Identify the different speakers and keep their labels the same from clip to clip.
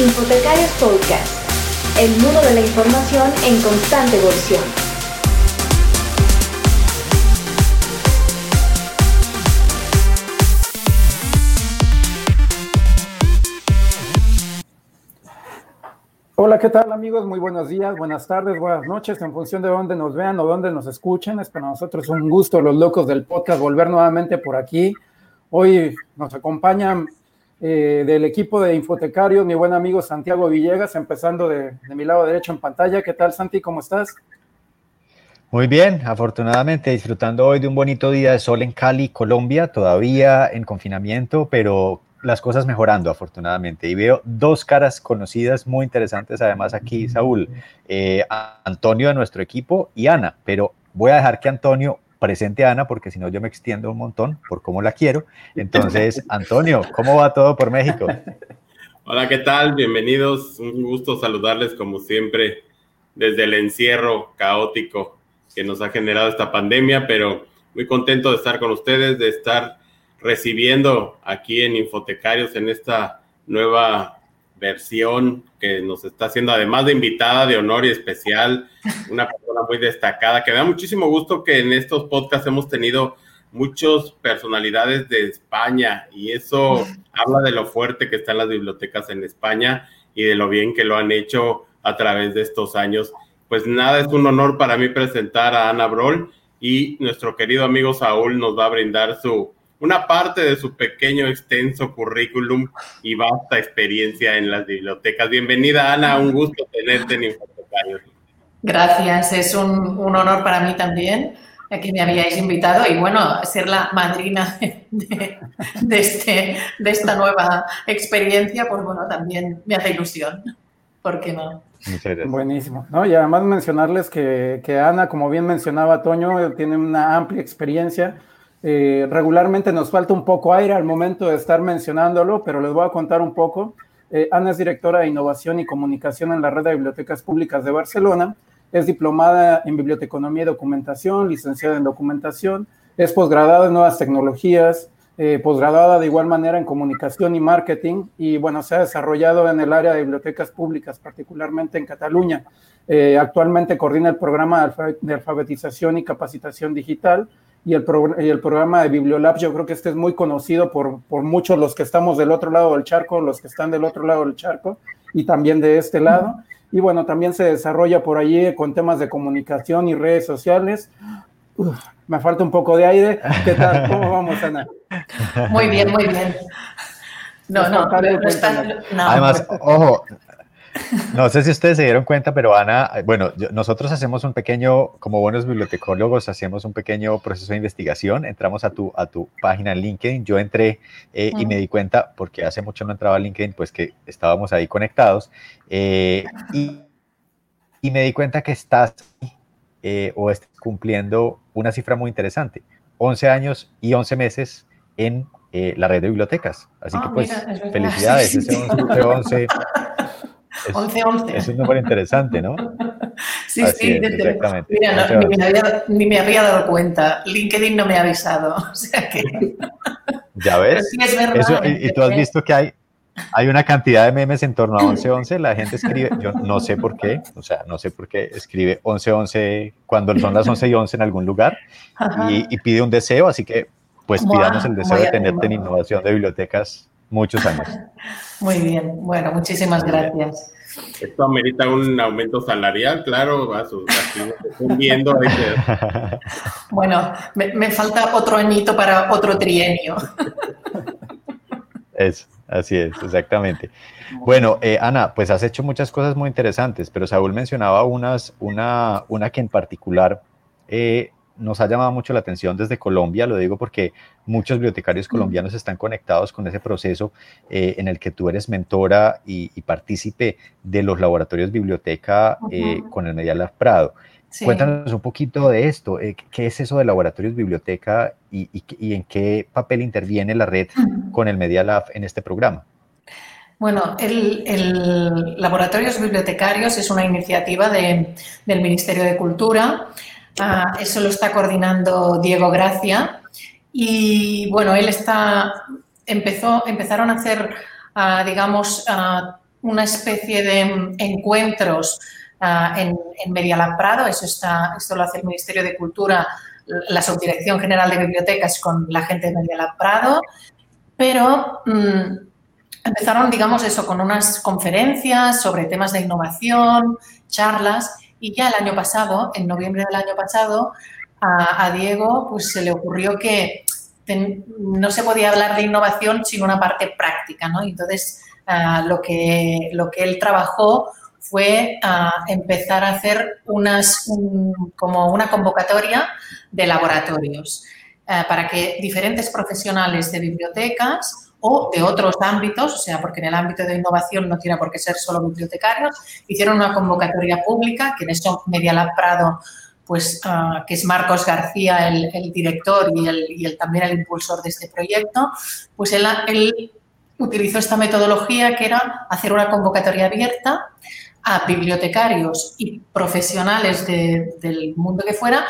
Speaker 1: Infotecarios Podcast, el mundo de la información en constante evolución.
Speaker 2: Hola, ¿qué tal amigos? Muy buenos días, buenas tardes, buenas noches, en función de dónde nos vean o dónde nos escuchen. Es para nosotros un gusto, los locos del podcast, volver nuevamente por aquí. Hoy nos acompañan eh, del equipo de Infotecarios mi buen amigo Santiago Villegas, empezando de, mi lado derecho en pantalla. ¿Qué tal, Santi? ¿Cómo estás?
Speaker 3: Muy bien, afortunadamente disfrutando hoy de un bonito día de sol en Cali, Colombia, todavía en confinamiento, pero las cosas mejorando afortunadamente y veo dos caras conocidas muy interesantes además aquí, Saúl, eh, Antonio de nuestro equipo y Ana, pero voy a dejar que Antonio presente a Ana porque si no yo me extiendo un montón por cómo la quiero. Entonces, Antonio, ¿cómo va todo por México?
Speaker 4: Hola, ¿qué tal? Bienvenidos, un gusto saludarles como siempre desde el encierro caótico que nos ha generado esta pandemia, pero muy contento de estar con ustedes, de estar recibiendo aquí en Infotecarios en esta nueva versión que nos está haciendo, además de invitada de honor y especial, una persona muy destacada, que me da muchísimo gusto que en estos podcasts hemos tenido muchas personalidades de España y eso habla de lo fuerte que están las bibliotecas en España y de lo bien que lo han hecho a través de estos años. Pues nada, es un honor para mí presentar a Ana Brol y nuestro querido amigo Saúl nos va a brindar su una parte de su pequeño, extenso currículum y vasta experiencia en las bibliotecas. Bienvenida, Ana, un gusto tenerte en Infotecarios.
Speaker 5: Gracias, es un, honor para mí también que me habíais invitado y bueno, ser la madrina de, este, de esta nueva experiencia, pues bueno, también me hace ilusión. ¿Por qué no?
Speaker 2: Buenísimo. ¿no? Y además mencionarles que, que Ana, como bien mencionaba Toño, tiene una amplia experiencia eh, regularmente nos falta un poco aire al momento de estar mencionándolo, pero les voy a contar un poco. Eh, Ana es directora de Innovación y Comunicación en la Red de Bibliotecas Públicas de Barcelona. Es diplomada en Biblioteconomía y Documentación, licenciada en Documentación. Es posgradada en Nuevas Tecnologías, eh, de igual manera en Comunicación y Marketing. Y bueno, se ha desarrollado en el área de bibliotecas públicas, particularmente en Cataluña. actualmente coordina el programa de alfabetización y capacitación digital y el, y el programa de Bibliolab, yo creo que este es muy conocido por, por muchos los que estamos del otro lado del charco, los que están del otro lado del charco y también de este lado. Y bueno, también se desarrolla por allí con temas de comunicación y redes sociales. me falta un poco de aire. ¿Qué tal? ¿Cómo vamos, Ana?
Speaker 5: Muy bien, muy bien. No, no, no,
Speaker 3: no. Además, ojo, no sé si ustedes se dieron cuenta, pero Ana, bueno, nosotros hacemos un pequeño, como buenos bibliotecólogos, hacemos un pequeño proceso de investigación. Entramos a tu, a tu página en LinkedIn. Yo entré eh, y me di cuenta, porque hace mucho no entraba a LinkedIn, pues que estábamos ahí conectados. Eh, y, y, me di cuenta que estás eh, o estás cumpliendo una cifra muy interesante: 11 años y 11 meses en la red de bibliotecas. Así que, ah, pues, felicidades. Ese 11, 11
Speaker 5: 11-11.
Speaker 3: Es un número interesante, ¿no?
Speaker 5: Sí, sí, exactamente. Mira, ni, me había, dado cuenta. LinkedIn no me ha avisado. O sea que...
Speaker 3: Ya ves. y, tú has visto que hay, hay una cantidad de memes en torno a 11-11. La gente escribe, yo no sé por qué, o sea, no sé por qué escribe 11-11 cuando son las 11 y 11 en algún lugar y, pide un deseo. Así que, pues, pidamos el deseo de tenerte en innovación de bibliotecas muchos años.
Speaker 5: Muy bien, bueno, muchísimas gracias.
Speaker 4: Esto amerita un aumento salarial, claro, a sus viendo.
Speaker 5: Bueno, me, falta otro añito para otro trienio.
Speaker 3: Es, así es, exactamente. Bueno, eh, Ana, pues has hecho muchas cosas muy interesantes, pero Saúl mencionaba unas, una, una que en particular eh, nos ha llamado mucho la atención desde Colombia, lo digo porque muchos bibliotecarios colombianos están conectados con ese proceso eh, en el que tú eres mentora y, partícipe de los laboratorios biblioteca eh, con el Media Lab Prado. Cuéntanos un poquito de esto, eh, ¿qué es eso de laboratorios biblioteca y, en qué papel interviene la red con el Media Lab en este programa?
Speaker 5: Bueno, el, Laboratorios Bibliotecarios es una iniciativa del Ministerio de Cultura Ah, eso lo está coordinando Diego Gracia. Y bueno, él está, empezó, empezaron a hacer, ah, digamos, ah, una especie de encuentros en, en Media Prado, eso está, esto lo hace el Ministerio de Cultura, la Subdirección General de Bibliotecas con la gente de Media Prado, pero mm, empezaron, digamos, eso, con unas conferencias sobre temas de innovación, charlas, y ya el año pasado, en noviembre del año pasado, a, Diego pues se le ocurrió que no se podía hablar de innovación sin una parte práctica, ¿no? Entonces, ah, lo, que, lo que él trabajó fue ah, empezar a hacer unas, como una convocatoria de laboratorios ah, para que diferentes profesionales de bibliotecas o de otros ámbitos, o sea, porque en el ámbito de innovación no tiene por qué ser solo bibliotecarios, hicieron una convocatoria pública, que en eso Media Lab Prado pues, ah, que es Marcos García, el, director y, el, también el impulsor de este proyecto, pues él, él utilizó esta metodología que era hacer una convocatoria abierta a bibliotecarios y profesionales del mundo que fuera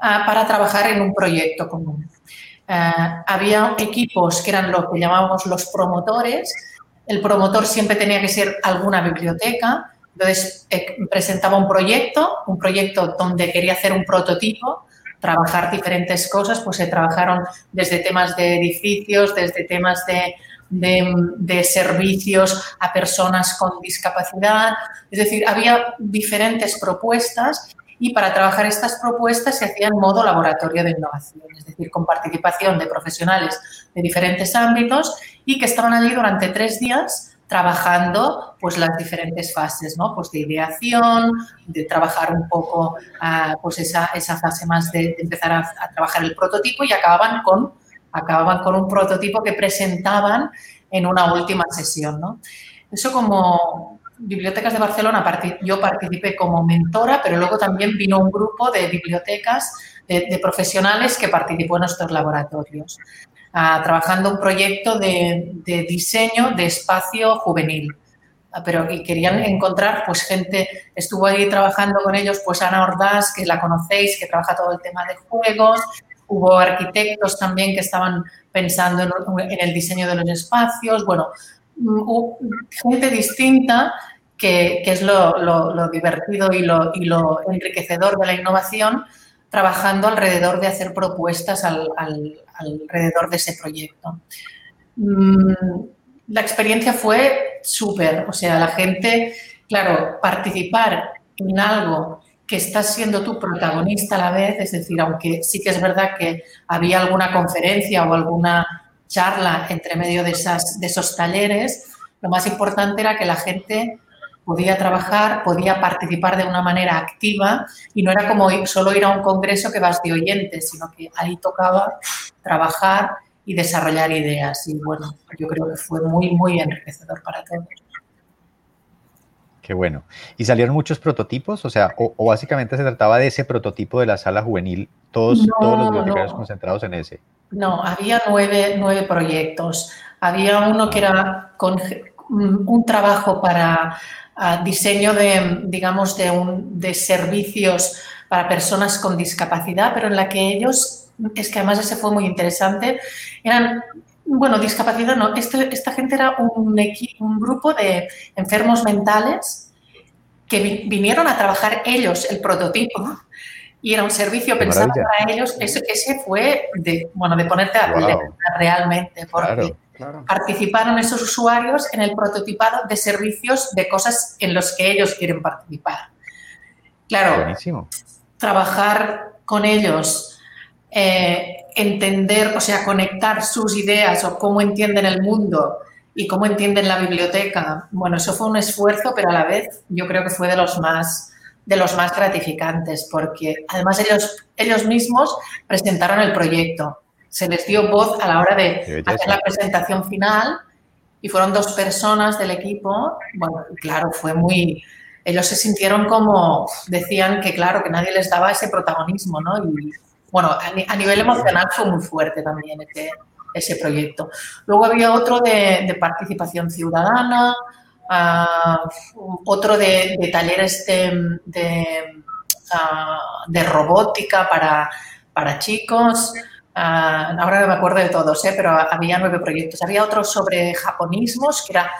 Speaker 5: ah, para trabajar en un proyecto común. Ah, había equipos que eran lo que llamábamos los promotores. El promotor siempre tenía que ser alguna biblioteca entonces, eh, presentaba un proyecto, un proyecto donde quería hacer un prototipo, trabajar diferentes cosas, pues se trabajaron desde temas de edificios, desde temas de, de, servicios a personas con discapacidad. Es decir, había diferentes propuestas y para trabajar estas propuestas se hacía en modo laboratorio de innovación, es decir, con participación de profesionales de diferentes ámbitos y que estaban allí durante tres días trabajando pues las diferentes fases, ¿no? Pues de ideación, de trabajar un poco ah, pues esa, esa, fase más de, empezar a, trabajar el prototipo y acababan con, acababan con un prototipo que presentaban en una última sesión, ¿no? Eso como Bibliotecas de Barcelona, yo participé como mentora, pero luego también vino un grupo de bibliotecas de, de profesionales que participó en estos laboratorios trabajando un proyecto de, diseño de espacio juvenil. Ah, pero querían encontrar pues gente, estuvo ahí trabajando con ellos pues Ana Ordaz, que la conocéis, que trabaja todo el tema de juegos, hubo arquitectos también que estaban pensando en, el diseño de los espacios, bueno, mm, gente distinta que, es lo, divertido y lo, enriquecedor de la innovación, trabajando alrededor de hacer propuestas alrededor de ese proyecto. Mm, la experiencia fue súper, o sea, la gente, claro, participar en algo que estás siendo tú protagonista a la vez, es decir, aunque sí que es verdad que había alguna conferencia o alguna charla entre medio de, esas, de esos talleres, lo más importante era que la gente podía trabajar, podía participar de una manera activa y no era como solo ir a un congreso que vas de oyente, sino que ahí tocaba trabajar y desarrollar ideas. Y bueno, yo creo que fue muy, muy enriquecedor para todos.
Speaker 3: Qué bueno. ¿Y salieron muchos prototipos? O sea, o, básicamente se trataba de ese prototipo de la sala juvenil, todos, todos los bibliotecarios concentrados en ese.
Speaker 5: No, había nueve, nueve proyectos. Había uno que era con un trabajo para diseño de, digamos, de, un, de servicios para personas con discapacidad, pero en la que ellos, es que además ese fue muy interesante, eran, bueno, discapacidad no, este, esta gente era un, un grupo de enfermos mentales que vinieron a trabajar ellos el prototipo y era un servicio pensado para ellos. Ese, ese, fue de, bueno, de ponerte a wow. realmente, porque Participaron esos usuarios en el prototipado de servicios de cosas en los que ellos quieren participar. Claro, trabajar con ellos, eh, entender, o sea, conectar sus ideas o cómo entienden el mundo y cómo entienden la biblioteca. Bueno, eso fue un esfuerzo, pero a la vez yo creo que fue de los más de los más gratificantes, porque además ellos, ellos mismos presentaron el proyecto se les dio voz a la hora de hacer la presentación final y fueron dos personas del equipo. Bueno, claro, fue muy... Ellos se sintieron como, decían que claro, que nadie les daba ese protagonismo, ¿no? Y bueno, a, nivel emocional fue muy fuerte también ese, ese proyecto. Luego había otro de, participación ciudadana, ah, otro de, talleres de, de, robótica para, para chicos. Ah, ahora no me acuerdo de todos, ¿eh? pero había nueve proyectos. Había otro sobre japonismos, que era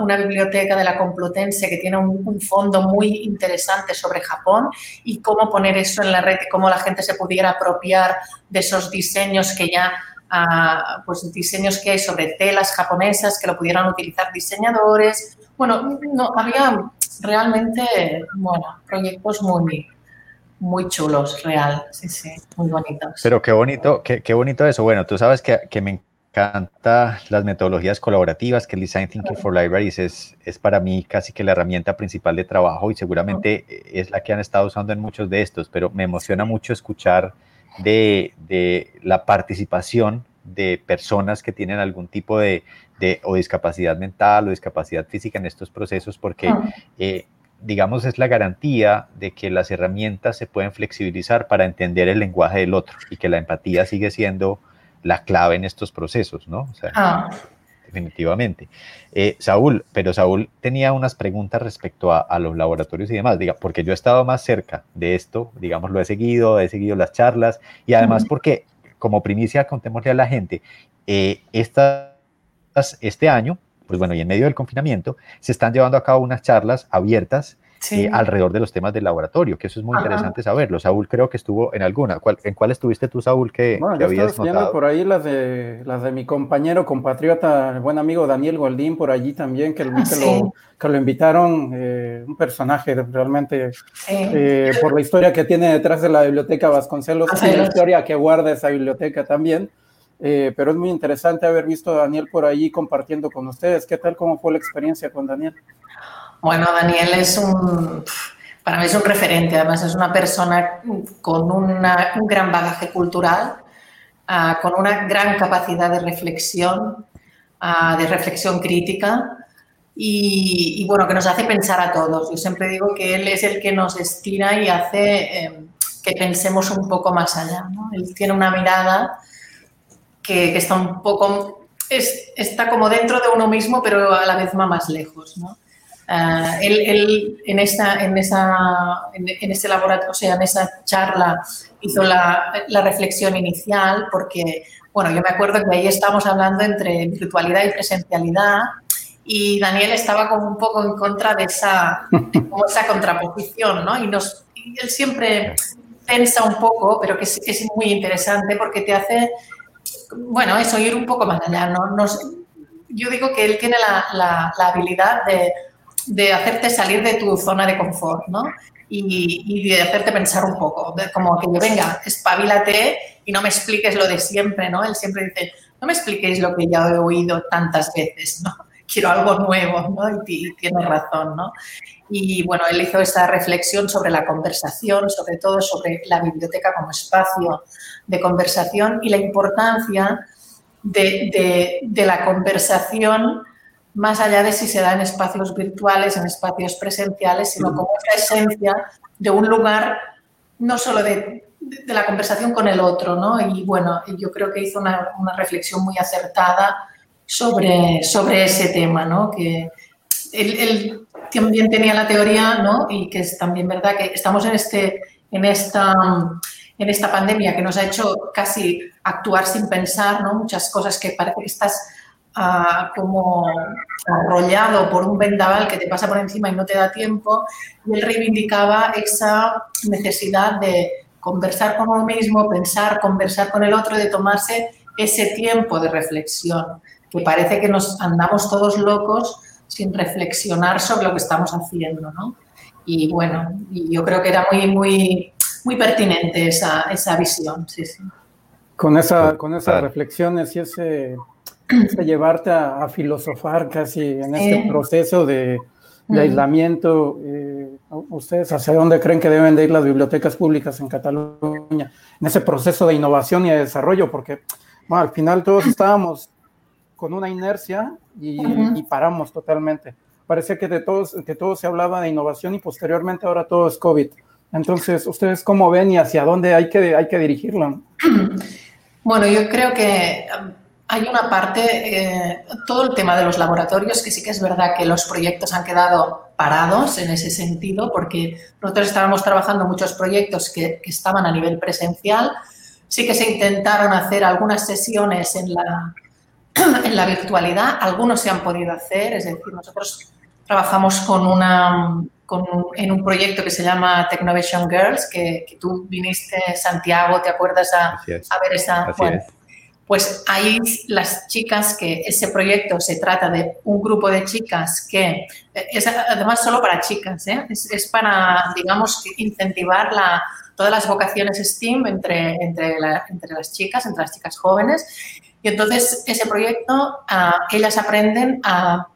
Speaker 5: una biblioteca de la Complutense que tiene un, fondo muy interesante sobre Japón y cómo poner eso en la red, cómo la gente se pudiera apropiar de esos diseños que ya, uh, pues diseños que hay sobre telas japonesas que lo pudieran utilizar diseñadores. Bueno, no, había realmente, bueno, proyectos muy, muy chulos, real, sí, sí, muy bonitos.
Speaker 3: Pero qué bonito, qué, qué bonito eso. Bueno, tú sabes que, que me encanta las metodologías colaborativas, que el Design Thinking for Libraries es, es para mí casi que la herramienta principal de trabajo y seguramente es la que han estado usando en muchos de estos, pero me emociona mucho escuchar de, de la participación de personas que tienen algún tipo de, de, o discapacidad mental o discapacidad física en estos procesos, porque eh, digamos, es la garantía de que las herramientas se pueden flexibilizar para entender el lenguaje del otro y que la empatía sigue siendo la clave en estos procesos, ¿no? O sea, ah. definitivamente. Eh, Saúl, pero Saúl tenía unas preguntas respecto a, los laboratorios y demás, diga, porque yo he estado más cerca de esto, digamos, lo he seguido, he seguido las charlas y además porque, como primicia, contémosle a la gente, eh, estas, este año, pues bueno, y en medio del confinamiento, se están llevando a cabo unas charlas abiertas eh, alrededor de los temas del laboratorio, que eso es muy interesante saberlo. Saúl creo que estuvo en alguna. ¿En cuál estuviste tú, Saúl, que,
Speaker 2: bueno, yo habías notado? por ahí las de, las de mi compañero, compatriota, el buen amigo Daniel Goldín, por allí también, que, ah, lo, que lo, invitaron, eh, un personaje realmente, eh, por la historia que tiene detrás de la biblioteca Vasconcelos, y la historia que guarda esa biblioteca también. Pero es muy interesante haber visto a Daniel por allí compartiendo con ustedes. ¿Qué tal? ¿Cómo fue la experiencia con Daniel?
Speaker 5: Bueno, Daniel es un, para mí es un referente, además es una persona con un gran bagaje cultural, ah, con una gran capacidad de reflexión, ah, de reflexión crítica y, bueno, que nos hace pensar a todos. Yo siempre digo que él es el que nos estira y hace em, que pensemos un poco más allá. Él tiene una mirada que, está un poco, está como dentro de uno mismo, pero a la vez va más lejos. ¿no? Uh, él, en, esta, en, esa, en, este laboratorio, o sea, en esa charla hizo la, la, reflexión inicial porque, bueno, yo me acuerdo que ahí estábamos hablando entre virtualidad y presencialidad y Daniel estaba como un poco en contra de esa, como esa contraposición, ¿no? Y, nos, él siempre pensa un poco, pero que es, es, muy interesante porque te hace, bueno, eso, ir un poco más allá, ¿no? Nos, yo digo que él tiene la, la, la habilidad de hacerte salir de tu zona de confort, ¿no? Y, de hacerte pensar un poco, como que yo, venga, espabilate y no me expliques lo de siempre, ¿no? Él siempre dice, no me expliquéis lo que ya he oído tantas veces, ¿no? Quiero algo nuevo, ¿no? Y, tiene razón, ¿no? Y bueno, él hizo esta reflexión sobre la conversación, sobre todo sobre la biblioteca como espacio de conversación y la importancia de, de la conversación más allá de si se da en espacios virtuales, en espacios presenciales, sino como esa esencia de un lugar no solo de, la conversación con el otro, ¿no? Y bueno, yo creo que hizo una, reflexión muy acertada sobre, sobre ese tema, ¿no? Que él, también tenía la teoría, ¿no? Y que es también verdad que estamos en, este, en, esta, en esta pandemia que nos ha hecho casi actuar sin pensar, ¿no? Muchas cosas que parece que estás como arrollado por un vendaval que te pasa por encima y no te da tiempo, y él reivindicaba esa necesidad de conversar con uno mismo, pensar, conversar con el otro, de tomarse ese tiempo de reflexión, que parece que nos andamos todos locos sin reflexionar sobre lo que estamos haciendo, ¿no? Y bueno, yo creo que era muy, muy, muy pertinente esa, esa visión, sí, sí.
Speaker 2: Con, esa, con esas reflexiones y ese llevarte a, filosofar casi en este proceso de, aislamiento. Eh, ¿Ustedes hacia dónde creen que deben de ir las bibliotecas públicas en Cataluña? En ese proceso de innovación y de desarrollo, porque al final todos estábamos con una inercia y, paramos totalmente. Parecía que de todos, que todo se hablaba de innovación y posteriormente ahora todo es COVID. Entonces, ¿ustedes cómo ven y hacia dónde hay que, hay que dirigirlo?
Speaker 5: Bueno, yo creo que hay una parte, eh, todo el tema de los laboratorios, que sí que es verdad que los proyectos han quedado parados en ese sentido, porque nosotros estábamos trabajando muchos proyectos que, estaban a nivel presencial. Sí que se intentaron hacer algunas sesiones en la, en la virtualidad. Algunos se han podido hacer, es decir, nosotros trabajamos con una, en un proyecto que se llama Technovation Girls, que, tú viniste, Santiago, ¿te acuerdas a, a ver esa? pues ahí las chicas que ese proyecto se trata de un grupo de chicas que es además solo para chicas, ¿eh? es, para, digamos, incentivar la, todas las vocaciones STEAM entre, entre, entre las chicas, entre las chicas jóvenes. Y entonces ese proyecto, ah, ellas aprenden a,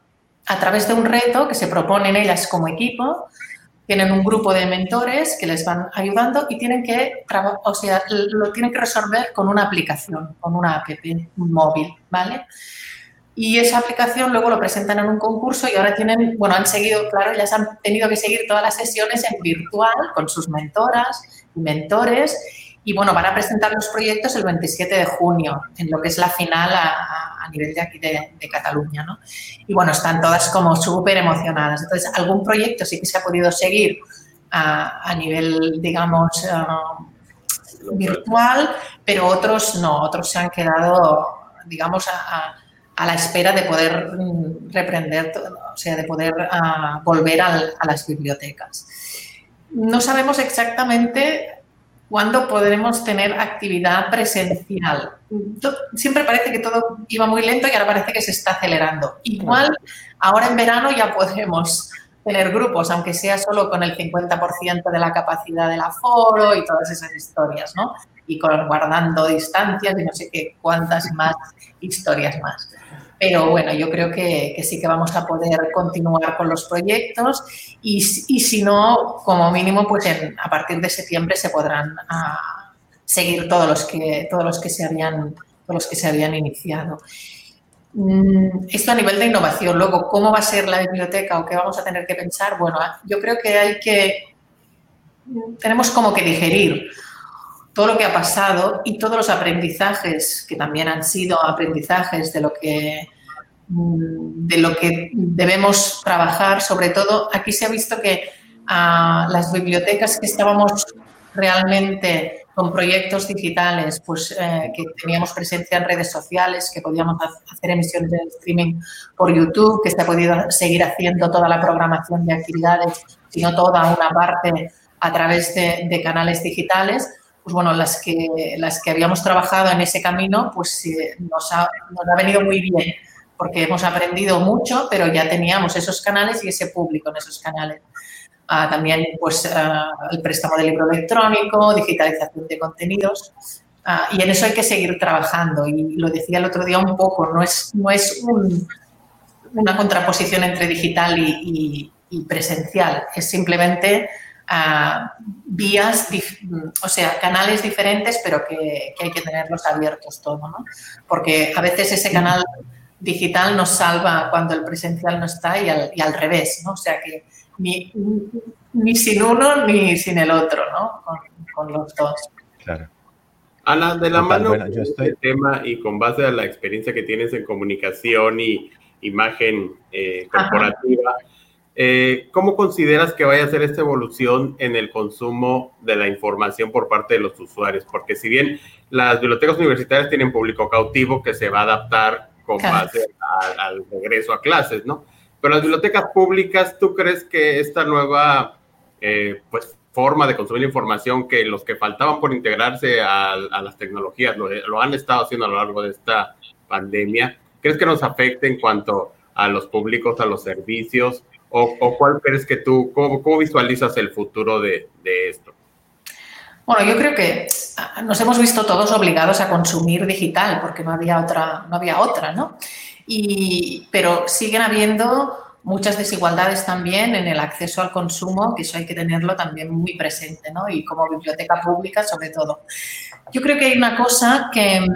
Speaker 5: a través de un reto que se proponen ellas como equipo, tienen un grupo de mentores que les van ayudando y tienen que, o sea, lo tienen que resolver con una aplicación, con una app móvil, ¿vale? Y esa aplicación luego lo presentan en un concurso y ahora tienen, bueno, han seguido, claro, ya han tenido que seguir todas las sesiones en virtual con sus mentoras y mentores y bueno, van a presentar los proyectos el 27 de junio, en lo que es la final a, nivel de aquí de, Cataluña, ¿no? Y bueno, están todas como súper emocionadas. Entonces, algún proyecto sí que se ha podido seguir a, nivel, digamos, uh, virtual, pero otros no, otros se han quedado, digamos, a, la espera de poder mm, reprender, o sea, de poder uh, volver a las bibliotecas. No sabemos exactamente ¿Cuándo podremos tener actividad presencial? Siempre parece que todo iba muy lento y ahora parece que se está acelerando. Igual, ahora en verano ya podremos tener grupos, aunque sea solo con el 50% de la capacidad del aforo y todas esas historias, ¿no? Y con, guardando distancias y no sé qué cuántas más historias más. Pero bueno, yo creo que, sí que vamos a poder continuar con los proyectos y, si no, como mínimo, pues a partir de septiembre se podrán ah, seguir todos los que todos los que se habían todos los que se habían iniciado. Mm, esto a nivel de innovación. Luego, ¿cómo va a ser la biblioteca o qué vamos a tener que pensar? Bueno, yo creo que hay que tenemos como que digerir todo lo que ha pasado y todos los aprendizajes, que también han sido aprendizajes de lo que, de lo que debemos trabajar, sobre todo aquí se ha visto que a las bibliotecas que estábamos realmente con proyectos digitales, pues eh, que teníamos presencia en redes sociales, que podíamos hacer emisiones de streaming por YouTube, que se ha podido seguir haciendo toda la programación de actividades, sino toda una parte a través de, canales digitales, pues bueno, las que, las que habíamos trabajado en ese camino, pues nos, ha, nos ha venido muy bien, porque hemos aprendido mucho, pero ya teníamos esos canales y ese público en esos canales. Ah, también pues ah, el préstamo de libro electrónico, digitalización de contenidos. Ah, y en eso hay que seguir trabajando. Y lo decía el otro día un poco, no es, no es una contraposición entre digital y, y presencial, es simplemente vías, o sea, canales diferentes, pero que, hay que tenerlos abiertos todo, ¿no? Porque a veces ese canal digital nos salva cuando el presencial no está y al, revés, ¿no? O sea que ni, ni, sin uno ni sin el otro, ¿no? Con, los dos.
Speaker 4: Claro. Ana, de la mano bueno, yo estoy... este tema y con base a la experiencia que tienes en comunicación y imagen eh, corporativa, eh, ¿Cómo consideras que vaya a ser esta evolución en el consumo de la información por parte de los usuarios? Porque si bien las bibliotecas universitarias tienen público cautivo que se va a adaptar con base al regreso a clases, ¿no? Pero las bibliotecas públicas, ¿tú crees que esta nueva eh, pues, forma de consumir información, que los que faltaban por integrarse a, las tecnologías lo, lo, han estado haciendo a lo largo de esta pandemia, ¿crees que nos afecte en cuanto a los públicos, a los servicios? ¿O, cuál crees que tú, cómo, visualizas el futuro de, esto?
Speaker 5: Bueno, yo creo que nos hemos visto todos obligados a consumir digital porque no había otra, no había otra, ¿no? Y, pero siguen habiendo muchas desigualdades también en el acceso al consumo, que eso hay que tenerlo también muy presente, ¿no? Y como biblioteca pública, sobre todo. Yo creo que hay una cosa que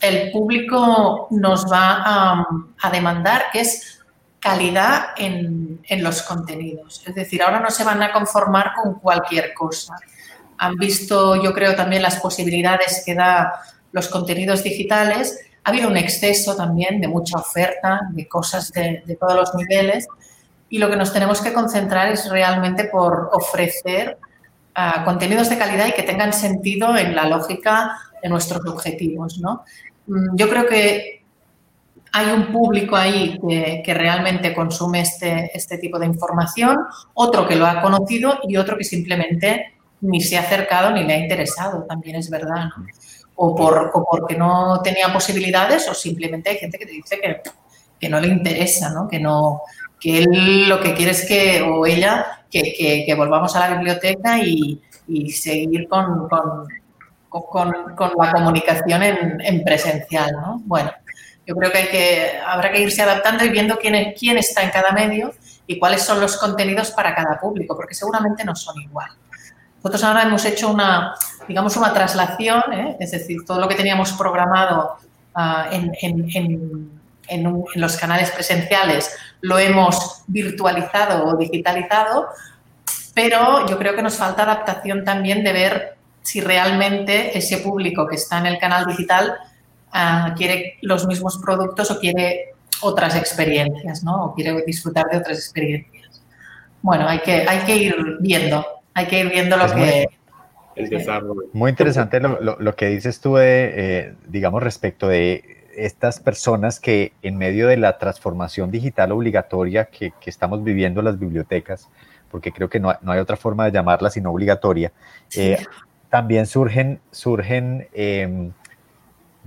Speaker 5: el público nos va a, a demandar, que es calidad en, los contenidos. Es decir, ahora no se van a conformar con cualquier cosa. Han visto, yo creo, también las posibilidades que da los contenidos digitales. Ha habido un exceso también de mucha oferta, de cosas de, todos los niveles. Y lo que nos tenemos que concentrar es realmente por ofrecer ah, contenidos de calidad y que tengan sentido en la lógica de nuestros objetivos. ¿no? Mm, yo creo que hay un público ahí que, realmente consume este, este, tipo de información, otro que lo ha conocido y otro que simplemente ni se ha acercado ni le ha interesado, también es verdad. O, por, porque no tenía posibilidades o simplemente hay gente que te dice que, que no le interesa, ¿no? que no que él lo que quiere es que, o ella, que, que, volvamos a la biblioteca y, y seguir con, con, con, con, la comunicación en, en presencial. ¿no? Bueno, yo creo que, hay que habrá que irse adaptando y viendo quién, quién está en cada medio y cuáles son los contenidos para cada público, porque seguramente no son igual. Nosotros ahora hemos hecho una, digamos, una traslación, ¿eh? es decir, todo lo que teníamos programado uh, en, los canales presenciales lo hemos virtualizado o digitalizado, pero yo creo que nos falta adaptación también de ver si realmente ese público que está en el canal digital Ah, quiere los mismos productos o quiere otras experiencias, ¿no? O quiere disfrutar de otras experiencias. Bueno, hay que, hay que ir viendo, hay que ir viendo lo que...
Speaker 3: el desarrollo. Muy interesante lo, lo, que dices tú, de, eh, digamos, respecto de estas personas que en medio de la transformación digital obligatoria que, que estamos viviendo las bibliotecas, porque creo que no, no, hay otra forma de llamarla sino obligatoria, eh, también surgen, surgen eh,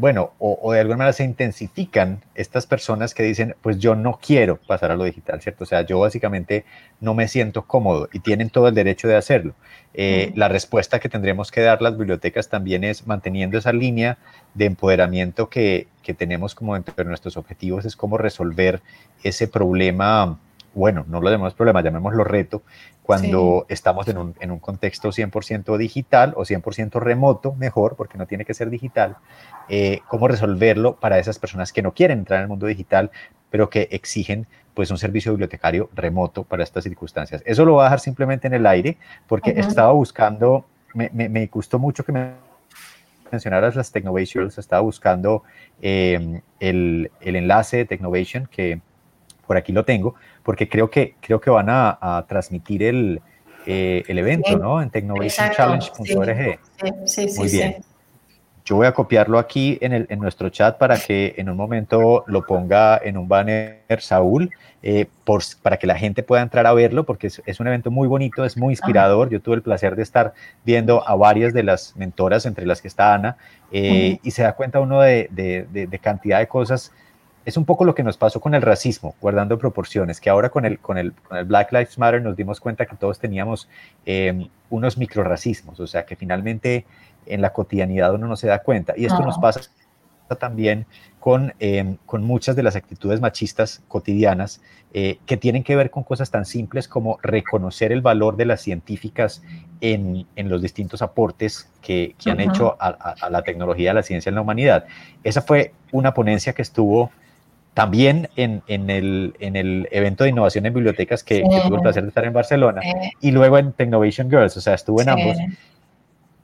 Speaker 3: bueno, o, de alguna manera se intensifican estas personas que dicen, pues yo no quiero pasar a lo digital, ¿cierto? O sea, yo básicamente no me siento cómodo y tienen todo el derecho de hacerlo. Eh, la respuesta que tendremos que dar las bibliotecas también es manteniendo esa línea de empoderamiento que, que tenemos como entre nuestros objetivos, es cómo resolver ese problema bueno, no lo llamemos problema, llamémoslo reto, cuando estamos en un, en un, contexto 100% digital o 100% remoto, mejor, porque no tiene que ser digital, eh, cómo resolverlo para esas personas que no quieren entrar en el mundo digital, pero que exigen pues un servicio bibliotecario remoto para estas circunstancias. Eso lo voy a dejar simplemente en el aire, porque estaba buscando, me, me, gustó mucho que me mencionaras las Technovations, estaba buscando eh, el, el enlace de Technovation que por aquí lo tengo, porque creo que, creo que van a, transmitir el, eh, el evento, ¿no? En technovationchallenge.org. Sí, sí, Muy bien. Yo voy a copiarlo aquí en, el, en, nuestro chat para que en un momento lo ponga en un banner Saúl, eh, por, para que la gente pueda entrar a verlo, porque es, un evento muy bonito, es muy inspirador. Yo tuve el placer de estar viendo a varias de las mentoras, entre las que está Ana, eh, y se da cuenta uno de, de, de cantidad de cosas es un poco lo que nos pasó con el racismo, guardando proporciones, que ahora con el, con el, con el Black Lives Matter nos dimos cuenta que todos teníamos eh, unos microracismos, o sea que finalmente en la cotidianidad uno no se da cuenta. Y esto nos pasa también con, em, con, muchas de las actitudes machistas cotidianas eh, que tienen que ver con cosas tan simples como reconocer el valor de las científicas en, en los distintos aportes que, que han hecho a, a, la tecnología, a la ciencia, en la humanidad. Esa fue una ponencia que estuvo también en, en, el, en, el, evento de innovación en bibliotecas que, tuve el placer de estar en Barcelona y luego en Technovation Girls, o sea, estuve en ambos.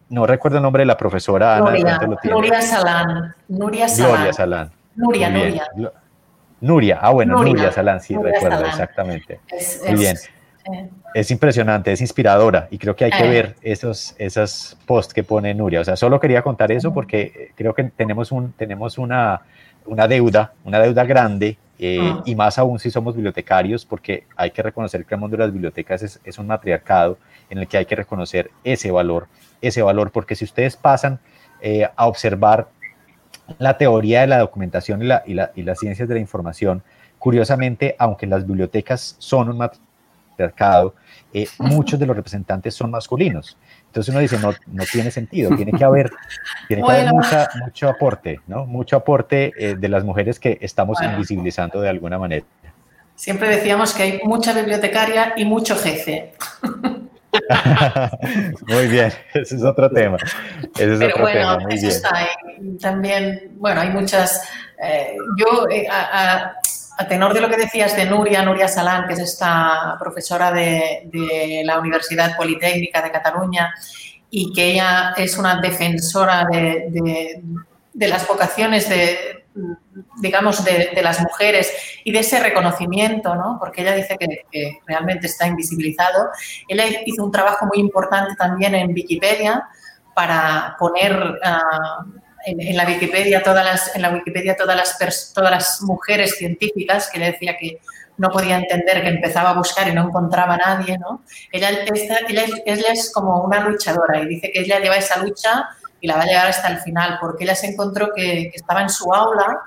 Speaker 3: No recuerdo el nombre de la profesora
Speaker 5: Nuria, Nuria Salán. Nuria Salán.
Speaker 3: Gloria Salán.
Speaker 5: Nuria, Nuria.
Speaker 3: Nuria, ah bueno, Nuria, Salán, sí, recuerdo exactamente. Muy bien. Es impresionante, es inspiradora y creo que hay que eh. ver esos, esos posts que pone Nuria. O sea, solo quería contar eso porque creo que tenemos, un, tenemos una, una deuda, una deuda grande, eh, ah. y más aún si somos bibliotecarios, porque hay que reconocer que el mundo de las bibliotecas es, un matriarcado en el que hay que reconocer ese valor, ese valor, porque si ustedes pasan eh, a observar la teoría de la documentación y, la, y, y las ciencias de la información, curiosamente, aunque las bibliotecas son un matriarcado, eh, muchos de los representantes son masculinos. Entonces uno dice, no, no tiene sentido, tiene que haber, tiene que haber mucho aporte, ¿no? Mucho aporte eh, de las mujeres que estamos invisibilizando de alguna manera.
Speaker 5: Siempre decíamos que hay mucha bibliotecaria y mucho jefe.
Speaker 3: muy bien, ese es otro tema. Ese es
Speaker 5: Pero
Speaker 3: otro
Speaker 5: bueno,
Speaker 3: tema. Muy
Speaker 5: eso
Speaker 3: bien.
Speaker 5: está. también, bueno, hay muchas. Eh, yo, a, a tenor de lo que decías de Nuria, Nuria Salán, que es esta profesora de, la Universidad Politécnica de Cataluña y que ella es una defensora de, las vocaciones de, digamos, de, las mujeres y de ese reconocimiento, ¿no? porque ella dice que, realmente está invisibilizado. Ella hizo un trabajo muy importante también en Wikipedia para poner... Ah, en, la Wikipedia todas las, en la Wikipedia todas las, todas las mujeres científicas que le decía que no podía entender que empezaba a buscar y no encontraba a nadie, ¿no? Ella, ella, es como una luchadora y dice que ella lleva esa lucha y la va a llegar hasta el final, porque ella se encontró que, estaba en su aula,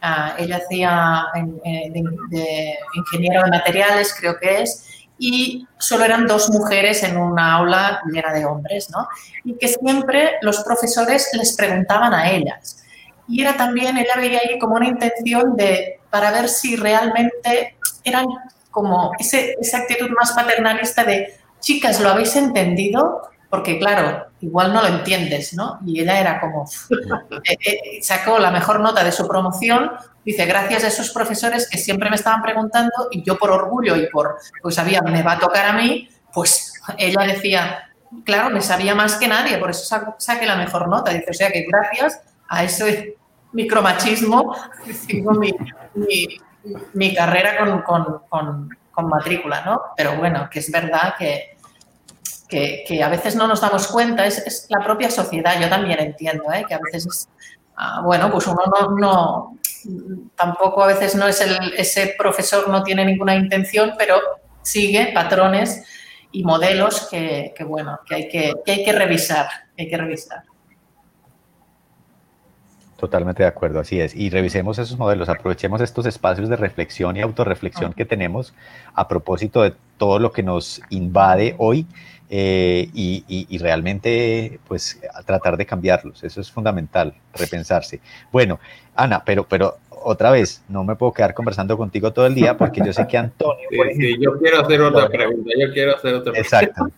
Speaker 5: ah, ella hacía eh, de, ingeniero de materiales, creo que es, y solo eran dos mujeres en una aula llena de hombres, ¿no? Y que siempre los profesores les preguntaban a ellas. Y era también, ella veía ahí como una intención de, para ver si realmente eran como ese, esa actitud más paternalista de, chicas, ¿lo habéis entendido? Porque claro, igual no lo entiendes, ¿no? Y ella era como, eh, eh, sacó la mejor nota de su promoción, dice, gracias a esos profesores que siempre me estaban preguntando y yo por orgullo y por, pues sabía, me va a tocar a mí, pues ella decía, claro, me sabía más que nadie, por eso saqué la mejor nota. Dice, o sea que gracias a ese micromachismo, sigo mi, mi, carrera con, con, con matrícula, ¿no? Pero bueno, que es verdad que que, a veces no nos damos cuenta, es, la propia sociedad, yo también entiendo, ¿eh? que a veces es, ah, bueno, pues uno no, tampoco a veces no es el, ese profesor no tiene ninguna intención, pero sigue patrones y modelos que, bueno, que hay que, que hay que revisar, hay que revisar.
Speaker 3: Totalmente de acuerdo, así es. Y revisemos esos modelos, aprovechemos estos espacios de reflexión y autorreflexión que tenemos a propósito de todo lo que nos invade hoy eh, y, realmente pues tratar de cambiarlos. Eso es fundamental, repensarse. Bueno, Ana, pero, pero otra vez, no me puedo quedar conversando contigo todo el día porque yo sé que Antonio...
Speaker 4: Sí, yo quiero hacer otra pregunta, yo quiero hacer otra pregunta.
Speaker 3: Exacto.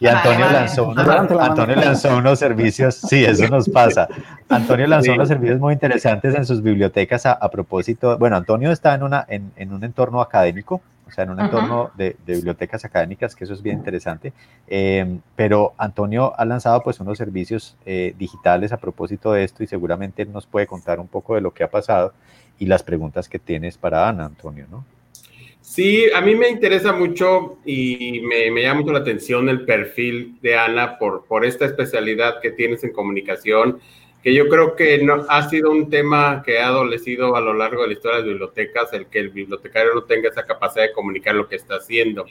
Speaker 3: Y Antonio lanzó, unos, Antonio lanzó unos servicios, sí, eso nos pasa. Antonio lanzó unos servicios muy interesantes en sus bibliotecas a, propósito, bueno, Antonio está en, una, en, en un entorno académico, o sea, en un entorno de, bibliotecas académicas, que eso es bien interesante. Eh, pero Antonio ha lanzado pues unos servicios eh, digitales a propósito de esto y seguramente él nos puede contar un poco de lo que ha pasado y las preguntas que tienes para Ana, Antonio, ¿no?
Speaker 4: Sí, a mí me interesa mucho y me, me, llama mucho la atención el perfil de Ana por, por esta especialidad que tienes en comunicación que yo creo que no, ha sido un tema que ha adolecido a lo largo de la historia de las bibliotecas, el que el bibliotecario no tenga esa capacidad de comunicar lo que está haciendo.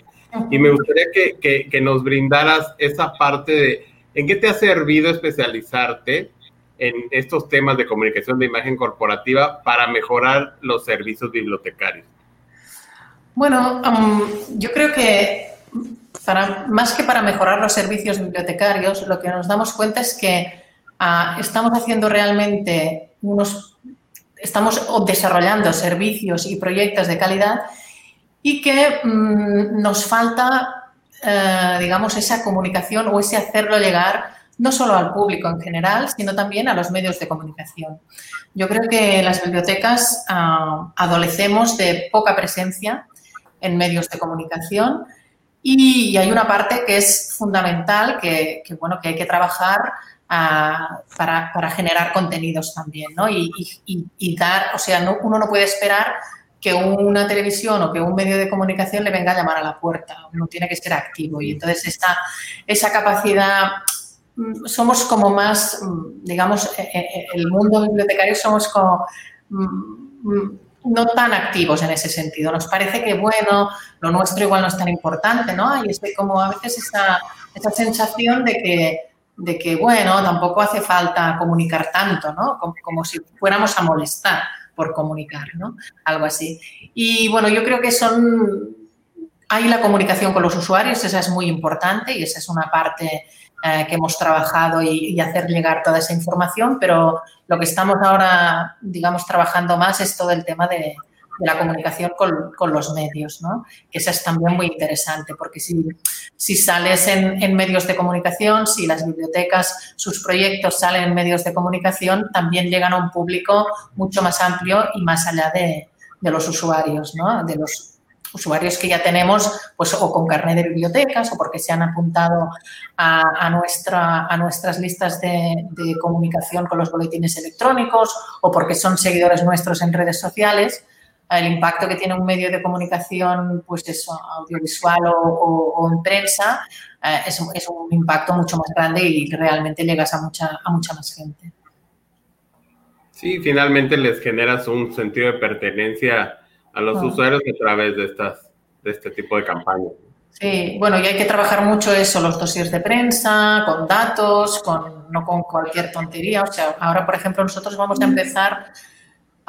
Speaker 4: Y me gustaría que, que, nos brindaras esa parte de en qué te ha servido especializarte en estos temas de comunicación de imagen corporativa para mejorar los servicios bibliotecarios.
Speaker 5: Bueno, um, yo creo que para, más que para mejorar los servicios bibliotecarios, lo que nos damos cuenta es que estamos haciendo realmente unos, estamos desarrollando servicios y proyectos de calidad y que mm, nos falta, eh, digamos, esa comunicación o ese hacerlo llegar no solo al público en general, sino también a los medios de comunicación. Yo creo que las bibliotecas ah, adolecemos de poca presencia en medios de comunicación y, hay una parte que es fundamental, que, que, bueno, que hay que trabajar para, generar contenidos también, ¿no? Y, dar, o sea, no, uno no puede esperar que una televisión o que un medio de comunicación le venga a llamar a la puerta, uno tiene que ser activo y entonces esta, esa capacidad, mm, somos como más, mm, digamos, e, e, e, el mundo bibliotecario somos como mm, no tan activos en ese sentido. Nos parece que, bueno, lo nuestro igual no es tan importante, ¿no? Hay este, como a veces esa, esa sensación de que de que, bueno, tampoco hace falta comunicar tanto, ¿no? Como, si fuéramos a molestar por comunicar, ¿no? Algo así. Y bueno, yo creo que son... Hay la comunicación con los usuarios, esa es muy importante y esa es una parte eh, que hemos trabajado y, y, hacer llegar toda esa información, pero lo que estamos ahora, digamos, trabajando más es todo el tema de, de la comunicación con, con, los medios, ¿no? Que esa es también muy interesante, porque si, si sales en, en, medios de comunicación, si las bibliotecas, sus proyectos salen en medios de comunicación, también llegan a un público mucho más amplio y más allá de, de los usuarios, ¿no? De los usuarios que ya tenemos, pues o con carnet de bibliotecas o porque se han apuntado a, a, nuestra, a nuestras listas de, de, comunicación con los boletines electrónicos o porque son seguidores nuestros en redes sociales, el impacto que tiene un medio de comunicación, pues eso, audiovisual o, en prensa, eh, es, un impacto mucho más grande y realmente llegas a mucha, a mucha más gente.
Speaker 4: Sí, finalmente les generas un sentido de pertenencia a los usuarios a través de, estas, de este tipo de campañas.
Speaker 5: Sí, bueno, y hay que trabajar mucho eso, los dossiers de prensa, con datos, con, no con cualquier tontería. O sea, ahora, por ejemplo, nosotros vamos a empezar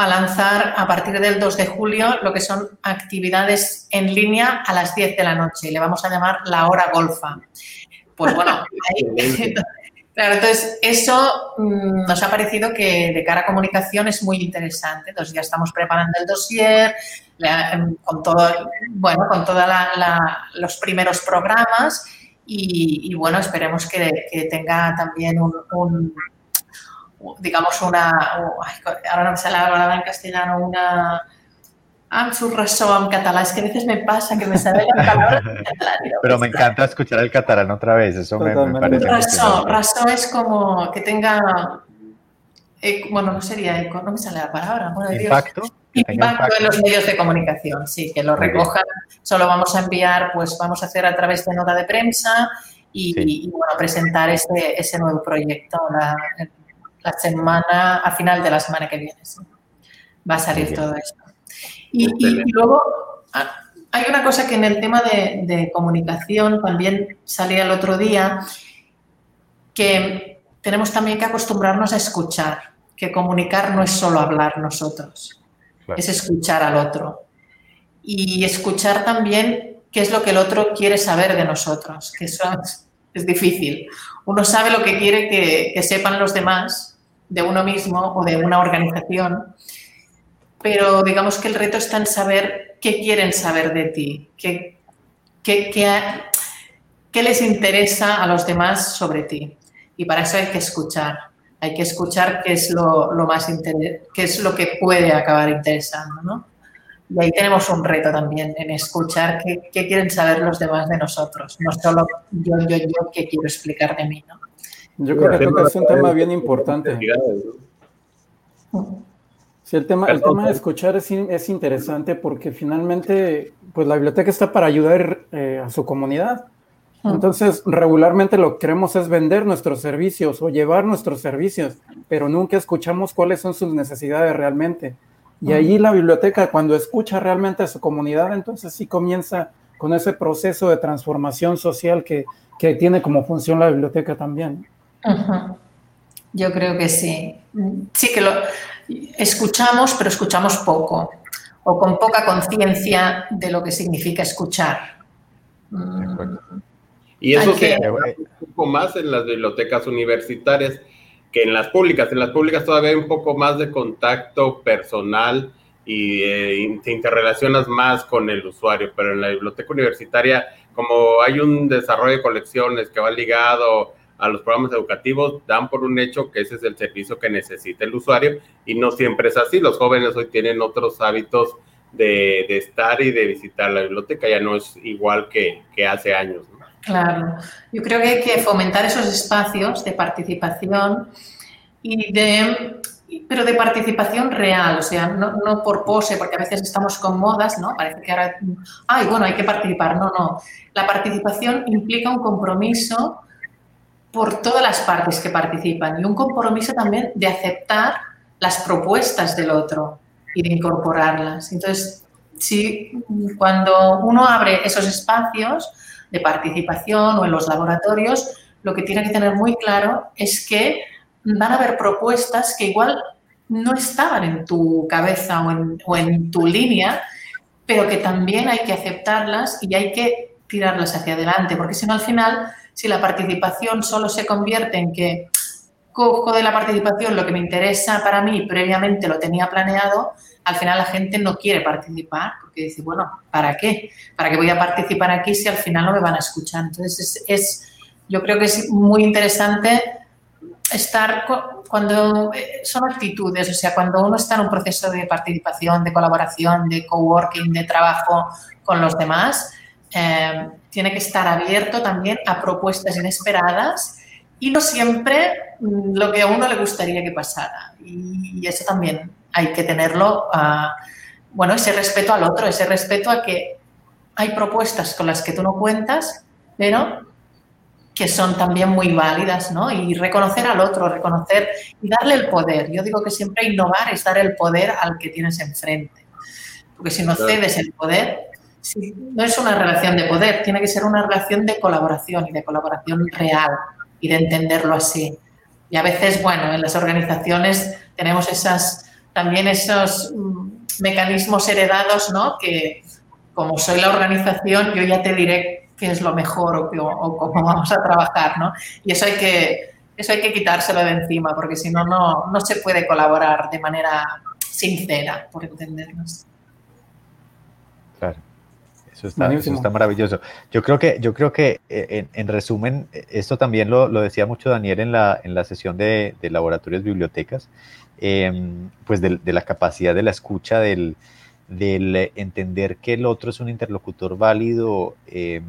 Speaker 5: a lanzar a partir del 2 de julio lo que son actividades en línea a las 10 de la noche. Le vamos a llamar la hora golfa. Pues bueno, claro, entonces eso mm, nos ha parecido que de cara a comunicación es muy interesante. Entonces ya estamos preparando el dossier em, con todo, bueno, con todos los primeros programas y, bueno, esperemos que, tenga también un digamos, una, ahora no me sale la palabra en castellano, una... Ah, en catalán. Es que a veces me pasa que me sale la palabra en
Speaker 3: catalán. Pero me encanta escuchar el catalán otra vez. Eso me, me parece.
Speaker 5: Razón, razón es como que tenga. bueno, no sería eco, no me sale la palabra.
Speaker 3: impacto.
Speaker 5: Impacto en los medios de comunicación, sí, que lo recojan. Solo vamos a enviar, pues vamos a hacer a través de nota de prensa y, bueno, presentar ese, ese nuevo proyecto, la, la semana, a final de la semana que viene. Va a salir todo esto. Y, luego ah, hay una cosa que en el tema de, comunicación también salía el otro día, que tenemos también que acostumbrarnos a escuchar, que comunicar no es solo hablar nosotros, es escuchar al otro. Y escuchar también qué es lo que el otro quiere saber de nosotros, que eso es, difícil. Uno sabe lo que quiere que, que sepan los demás, de uno mismo o de una organización, pero digamos que el reto está en saber qué quieren saber de ti, qué, qué, qué, les interesa a los demás sobre ti. Y para eso hay que escuchar, hay que escuchar qué es lo, más qué es lo que puede acabar interesando, ¿no? Y ahí tenemos un reto también en escuchar qué, qué, quieren saber los demás de nosotros, no solo yo, yo, yo, qué quiero explicar de mí, ¿no?
Speaker 2: Yo creo que es un tema bien importante. Sí, el tema, el tema de escuchar es, es, interesante porque finalmente, pues la biblioteca está para ayudar eh, a su comunidad. Entonces, regularmente lo que queremos es vender nuestros servicios o llevar nuestros servicios, pero nunca escuchamos cuáles son sus necesidades realmente. Y ahí la biblioteca, cuando escucha realmente a su comunidad, entonces sí comienza con ese proceso de transformación social que, que tiene como función la biblioteca también.
Speaker 5: Yo creo que sí. Sí que lo escuchamos, pero escuchamos poco o con poca conciencia de lo que significa escuchar.
Speaker 4: Y eso se un poco más en las bibliotecas universitarias que en las públicas. En las públicas todavía hay un poco más de contacto personal y eh, te interrelacionas más con el usuario, pero en la biblioteca universitaria, como hay un desarrollo de colecciones que va ligado a los programas educativos, dan por un hecho que ese es el servicio que necesita el usuario y no siempre es así. Los jóvenes hoy tienen otros hábitos de, estar y de visitar la biblioteca, ya no es igual que, hace años.
Speaker 5: Claro, yo creo que hay que fomentar esos espacios de participación y de pero de participación real, o sea, no, no, por pose, porque a veces estamos con modas, ¿no? Parece que ahora, ay, bueno, hay que participar. No, no. La participación implica un compromiso por todas las partes que participan y un compromiso también de aceptar las propuestas del otro y de incorporarlas. Entonces, si cuando uno abre esos espacios de participación o en los laboratorios, lo que tiene que tener muy claro es que van a haber propuestas que igual no estaban en tu cabeza o en, o en tu línea, pero que también hay que aceptarlas y hay que tirarlas hacia adelante, porque si no al final si la participación solo se convierte en que cojo de la participación lo que me interesa para mí, previamente lo tenía planeado, al final la gente no quiere participar porque dice, bueno, ¿para qué? ¿Para qué voy a participar aquí si al final no me van a escuchar? Entonces, es, yo creo que es muy interesante estar cuando eh, son actitudes, o sea, cuando uno está en un proceso de participación, de colaboración, de coworking, de trabajo con los demás, eh, tiene que estar abierto también a propuestas inesperadas y no siempre mm, lo que a uno le gustaría que pasara. Y, eso también hay que tenerlo, bueno, ese respeto al otro, ese respeto a que hay propuestas con las que tú no cuentas, pero que son también muy válidas, ¿no? Y reconocer al otro, reconocer y darle el poder. Yo digo que siempre innovar es dar el poder al que tienes enfrente. Porque si no cedes el poder, no es una relación de poder, tiene que ser una relación de colaboración y de colaboración real y de entenderlo así. Y a veces, bueno, en las organizaciones tenemos esas, también esos mm, mecanismos heredados, ¿no? Que como soy la organización, yo ya te diré qué es lo mejor o, cómo vamos a trabajar, ¿no? Y eso hay que, eso hay que quitárselo de encima, porque si no, no se puede colaborar de manera sincera, por entendernos.
Speaker 3: Claro. Eso está, maravilloso. Yo creo que, yo creo que eh, en, resumen, esto también lo, decía mucho Daniel en la, en la sesión de, laboratorios bibliotecas, em, pues de, la capacidad de la escucha, del, entender que el otro es un interlocutor válido em,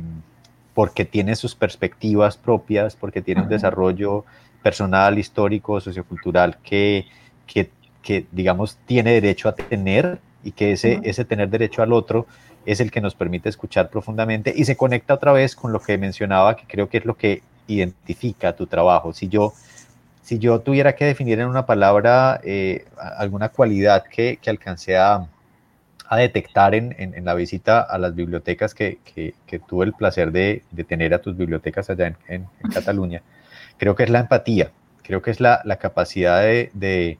Speaker 3: porque tiene sus perspectivas propias, porque tiene un desarrollo personal, histórico, sociocultural que, que, que digamos, tiene derecho a tener y que ese, ese tener derecho al otro es el que nos permite escuchar profundamente y se conecta otra vez con lo que mencionaba, que creo que es lo que identifica tu trabajo. Si yo, si yo tuviera que definir en una palabra eh, alguna cualidad que, que alcancé a, a detectar en, en, la visita a las bibliotecas que, que, tuve el placer de, de, tener a tus bibliotecas allá en, en, Cataluña, creo que es la empatía, creo que es la, la capacidad de, de,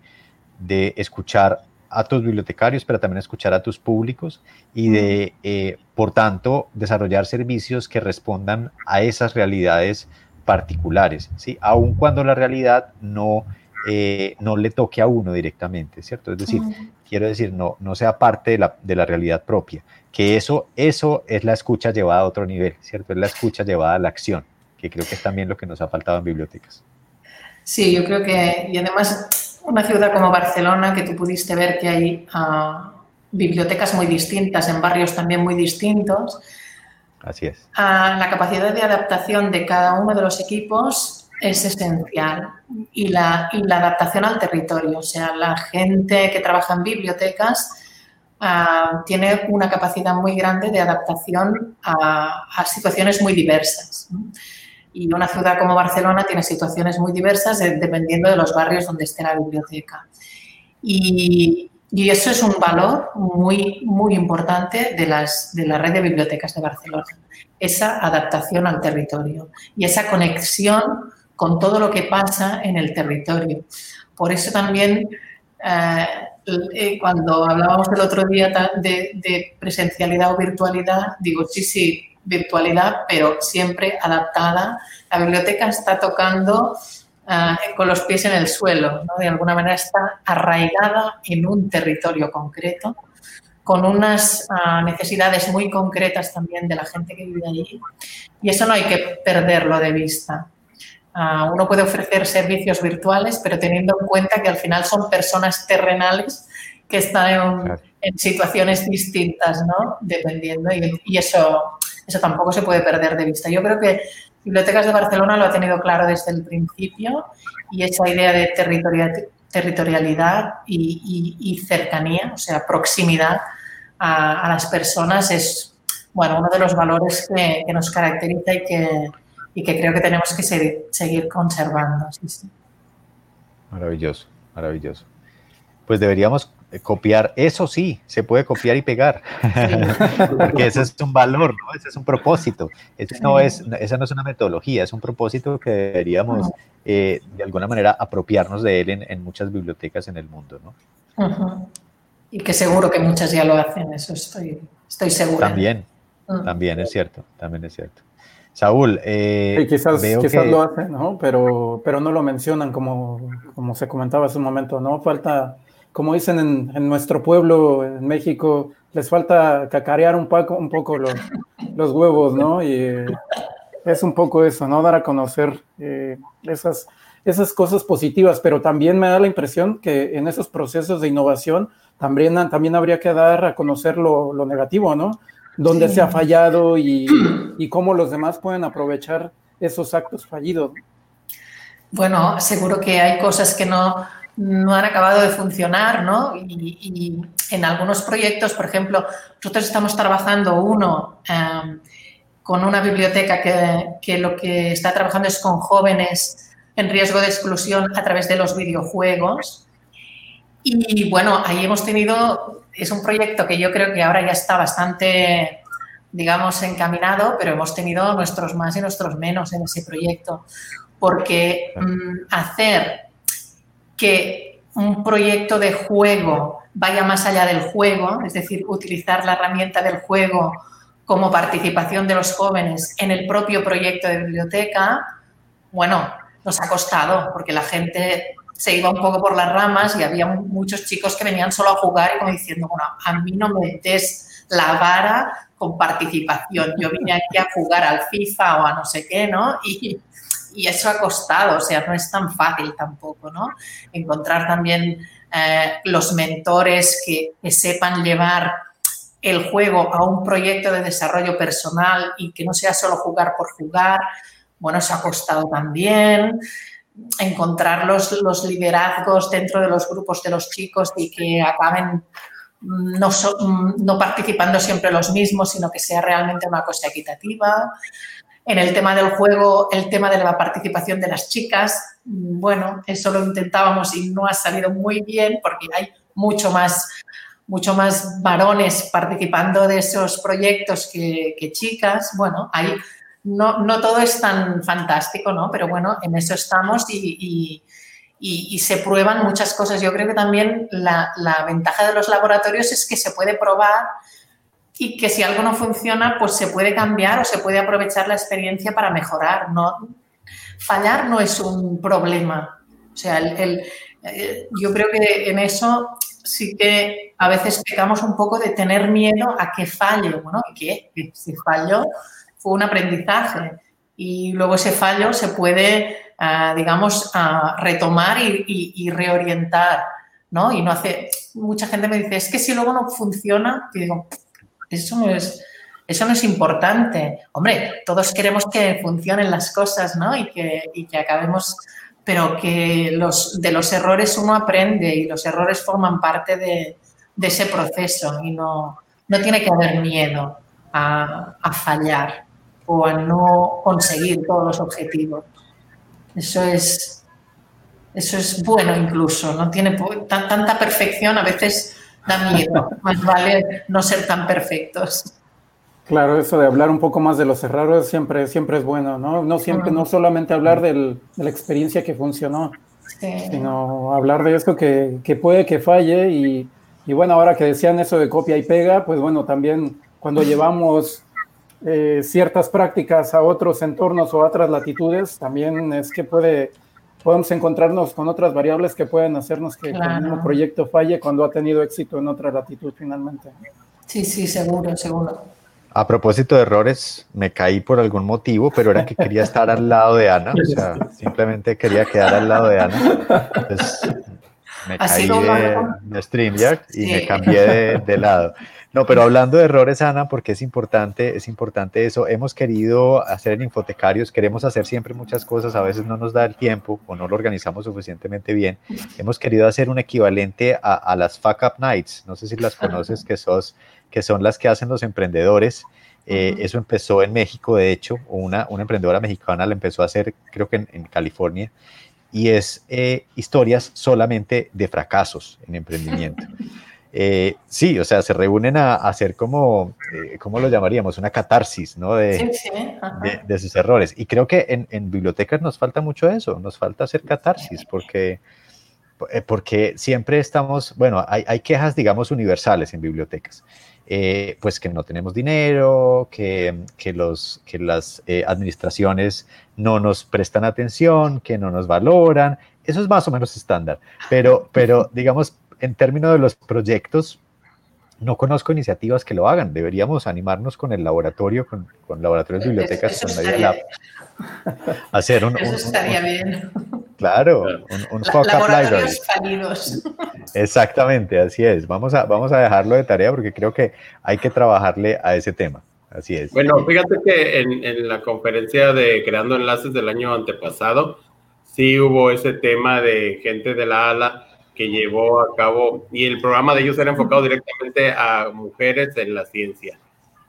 Speaker 3: de escuchar a tus bibliotecarios, pero también escuchar a tus públicos y de, eh, por tanto, desarrollar servicios que respondan a esas realidades particulares, ¿sí? Aun cuando la realidad no, eh, no le toque a uno directamente, ¿cierto? Es decir, quiero decir, no, no sea parte de la, de la, realidad propia, que eso, eso es la escucha llevada a otro nivel, ¿cierto? Es la escucha llevada a la acción, que creo que es también lo que nos ha faltado en bibliotecas.
Speaker 5: Sí, yo creo que, y además una ciudad como Barcelona, que tú pudiste ver que hay ah, bibliotecas muy distintas, en barrios también muy distintos.
Speaker 3: Así es.
Speaker 5: Ah, la capacidad de adaptación de cada uno de los equipos es esencial y la, la adaptación al territorio. O sea, la gente que trabaja en bibliotecas ah, tiene una capacidad muy grande de adaptación a, a situaciones muy diversas. Y una ciudad como Barcelona tiene situaciones muy diversas dependiendo de los barrios donde esté la biblioteca. Y, eso es un valor muy, muy importante de, las, de la red de bibliotecas de Barcelona, esa adaptación al territorio y esa conexión con todo lo que pasa en el territorio. Por eso también, eh, cuando hablábamos el otro día de, de presencialidad o virtualidad, digo, sí, sí, virtualidad, pero siempre adaptada. La biblioteca está tocando ah, con los pies en el suelo, de alguna manera está arraigada en un territorio concreto, con unas ah, necesidades muy concretas también de la gente que vive allí. Y eso no hay que perderlo de vista. Ah, uno puede ofrecer servicios virtuales, pero teniendo en cuenta que al final son personas terrenales que están en, situaciones distintas, ¿no? Dependiendo. y eso eso tampoco se puede perder de vista. Yo creo que Bibliotecas de Barcelona lo ha tenido claro desde el principio y esa idea de territorialidad y, cercanía, o sea, proximidad a, las personas es bueno, uno de los valores que, nos caracteriza y que, que, creo que tenemos que seguir, conservando.
Speaker 3: Maravilloso, maravilloso. Pues deberíamos copiar, eso sí, se puede copiar y pegar, porque ese es un valor, ¿no? ese es un propósito, ese no es, esa no es una metodología, es un propósito que deberíamos eh, de alguna manera apropiarnos de él en, muchas bibliotecas en el mundo. ¿no?
Speaker 5: Y que seguro que muchas ya lo hacen, eso estoy, estoy segura.
Speaker 3: También, también es cierto, también es cierto. Saúl,
Speaker 2: eh, quizás, quizás lo hacen, ¿no? Pero, pero no lo mencionan como, como se comentaba hace un momento, ¿no? Falta como dicen en, nuestro pueblo, en México, les falta cacarear un poco, un poco los, los huevos, ¿no? Y eh, es un poco eso, ¿no? Dar a conocer eh, esas, esas cosas positivas, pero también me da la impresión que en esos procesos de innovación también, también habría que dar a conocer lo, lo negativo, ¿no? Dónde se ha fallado y, y cómo los demás pueden aprovechar esos actos fallidos.
Speaker 5: Bueno, seguro que hay cosas que no, no han acabado de funcionar, ¿no? Y, en algunos proyectos, por ejemplo, nosotros estamos trabajando uno em, con una biblioteca que, que lo que está trabajando es con jóvenes en riesgo de exclusión a través de los videojuegos. Y bueno, ahí hemos tenido, es un proyecto que yo creo que ahora ya está bastante, digamos, encaminado, pero hemos tenido nuestros más y nuestros menos en ese proyecto, porque mm, hacer que un proyecto de juego vaya más allá del juego, es decir, utilizar la herramienta del juego como participación de los jóvenes en el propio proyecto de biblioteca, bueno, nos ha costado, porque la gente se iba un poco por las ramas y había muchos chicos que venían solo a jugar y como diciendo, bueno, a mí no me des la vara con participación, yo vine aquí a jugar al FIFA o a no sé qué, ¿no? Y, y eso ha costado, o sea, no es tan fácil tampoco, ¿no? Encontrar también eh, los mentores que, que sepan llevar el juego a un proyecto de desarrollo personal y que no sea solo jugar por jugar, bueno, eso ha costado también encontrar los, los liderazgos dentro de los grupos de los chicos y que acaben no, no participando siempre los mismos, sino que sea realmente una cosa equitativa. En el tema del juego, el tema de la participación de las chicas, bueno, eso lo intentábamos y no ha salido muy bien porque hay mucho más, mucho más varones participando de esos proyectos que, que chicas. Bueno, hay no, no todo es tan fantástico, ¿no? Pero bueno, en eso estamos y, se prueban muchas cosas. Yo creo que también la, ventaja de los laboratorios es que se puede probar y que si algo no funciona, pues se puede cambiar o se puede aprovechar la experiencia para mejorar. ¿no? Fallar no es un problema. O sea, el, eh, yo creo que en eso sí que a veces pecamos un poco de tener miedo a que falle. Bueno, ¿qué? Si fallo, fue un aprendizaje y luego ese fallo se puede, ah, digamos, ah, retomar y, reorientar, ¿no? Y no hace, mucha gente me dice, es que si luego no funciona, digo, eso no es, eso no es importante. Hombre, todos queremos que funcionen las cosas, ¿no? Y que, y que acabemos, pero que los, de los errores uno aprende y los errores forman parte de, de ese proceso y no, no tiene que haber miedo a, a fallar o a no conseguir todos los objetivos. Eso es, eso es bueno incluso, no tiene tanta perfección, a veces da miedo, más vale no ser tan perfectos.
Speaker 2: Claro, eso de hablar un poco más de los errores siempre, siempre es bueno, ¿no? No siempre, no solamente hablar de la experiencia que funcionó, sino hablar de esto que, que puede que falle y, y, bueno, ahora que decían eso de copia y pega, pues bueno, también cuando llevamos eh, ciertas prácticas a otros entornos o a otras latitudes, también es que puede, podemos encontrarnos con otras variables que pueden hacernos que, el mismo proyecto falle cuando ha tenido éxito en otra latitud finalmente.
Speaker 5: Sí, sí, seguro, seguro.
Speaker 3: A propósito de errores, me caí por algún motivo, pero era que quería estar al lado de Ana, o sea, simplemente quería quedar al lado de Ana. Entonces, me caí de, de, StreamYard y me cambié de lado. No, pero hablando de errores, Ana, porque es importante, es importante eso. Hemos querido hacer en Infotecarios, queremos hacer siempre muchas cosas, a veces no nos da el tiempo o no lo organizamos suficientemente bien. Hemos querido hacer un equivalente a, las Fuck Up Nights, no sé si las conoces, que, sos, que son las que hacen los emprendedores. Eh, eso empezó en México, de hecho, una, una emprendedora mexicana la empezó a hacer, creo que en, California, y es eh, historias solamente de fracasos en emprendimiento. Eh, sí, o sea, se reúnen a, hacer como, eh, ¿cómo lo llamaríamos? Una catarsis, ¿no? De, de, sus errores. Y creo que en, en, bibliotecas nos falta mucho eso, nos falta hacer catarsis, porque, eh, porque siempre estamos, bueno, hay, hay quejas, digamos, universales en bibliotecas. Pues que no tenemos dinero, que, que los, que las administraciones no nos prestan atención, que no nos valoran. Eso es más o menos estándar. Pero, pero digamos, en términos de los proyectos, no conozco iniciativas que lo hagan. Deberíamos animarnos con el laboratorio, con, con laboratorios bibliotecas, con Media Lab. Hacer un,
Speaker 5: Eso estaría bien.
Speaker 3: Claro, un, un
Speaker 5: laboratorios fallidos.
Speaker 3: Exactamente, así es. Vamos a, vamos a dejarlo de tarea porque creo que hay que trabajarle a ese tema. Así es.
Speaker 4: Bueno, fíjate que en, en la conferencia de Creando Enlaces del año antepasado, sí hubo ese tema de gente de la ALA que llevó a cabo, y el programa de ellos era enfocado directamente a mujeres en la ciencia.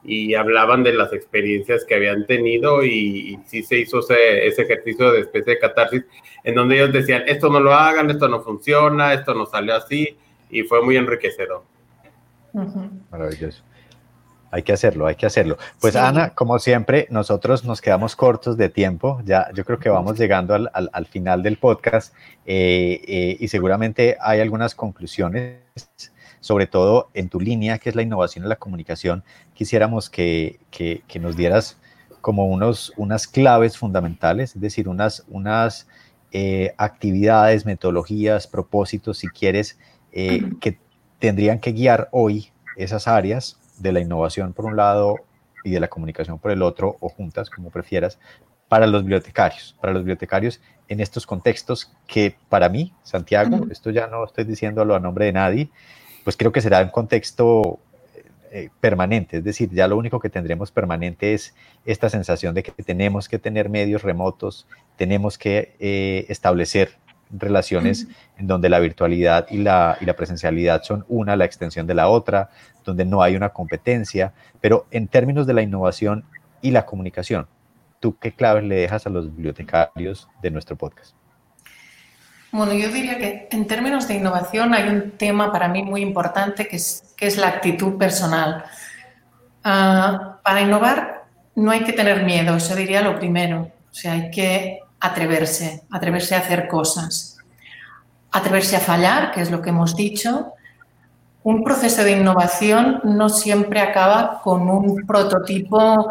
Speaker 4: y hablaban de las experiencias que habían tenido y, sí se hizo ese, ese, ejercicio de especie de catarsis en donde ellos decían, esto no lo hagan, esto no funciona, esto no salió así y fue muy enriquecedor.
Speaker 3: Maravilloso. Hay que hacerlo, hay que hacerlo. Pues Ana, como siempre, nosotros nos quedamos cortos de tiempo. Ya yo creo que vamos llegando al, al, final del podcast eh, eh, y seguramente hay algunas conclusiones, sobre todo en tu línea, que es la innovación en la comunicación. Quisiéramos que, que, que nos dieras como unos, unas claves fundamentales, es decir, unas, unas eh, actividades, metodologías, propósitos, si quieres, que tendrían que guiar hoy esas áreas de la innovación por un lado y de la comunicación por el otro, o juntas, como prefieras, para los bibliotecarios, para los bibliotecarios en estos contextos que para mí, Santiago, esto ya no estoy diciéndolo a nombre de nadie, pues creo que será un contexto eh, permanente, es decir, ya lo único que tendremos permanente es esta sensación de que tenemos que tener medios remotos, tenemos que eh, establecer relaciones en donde la virtualidad y la, y la presencialidad son una, la extensión de la otra, donde no hay una competencia, pero en términos de la innovación y la comunicación, ¿tú qué claves le dejas a los bibliotecarios de nuestro podcast?
Speaker 5: Bueno, yo diría que en términos de innovación hay un tema para mí muy importante que es, que es la actitud personal. Ah, para innovar no hay que tener miedo, eso diría lo primero. O sea, hay que atreverse, atreverse a hacer cosas, atreverse a fallar, que es lo que hemos dicho. Un proceso de innovación no siempre acaba con un prototipo,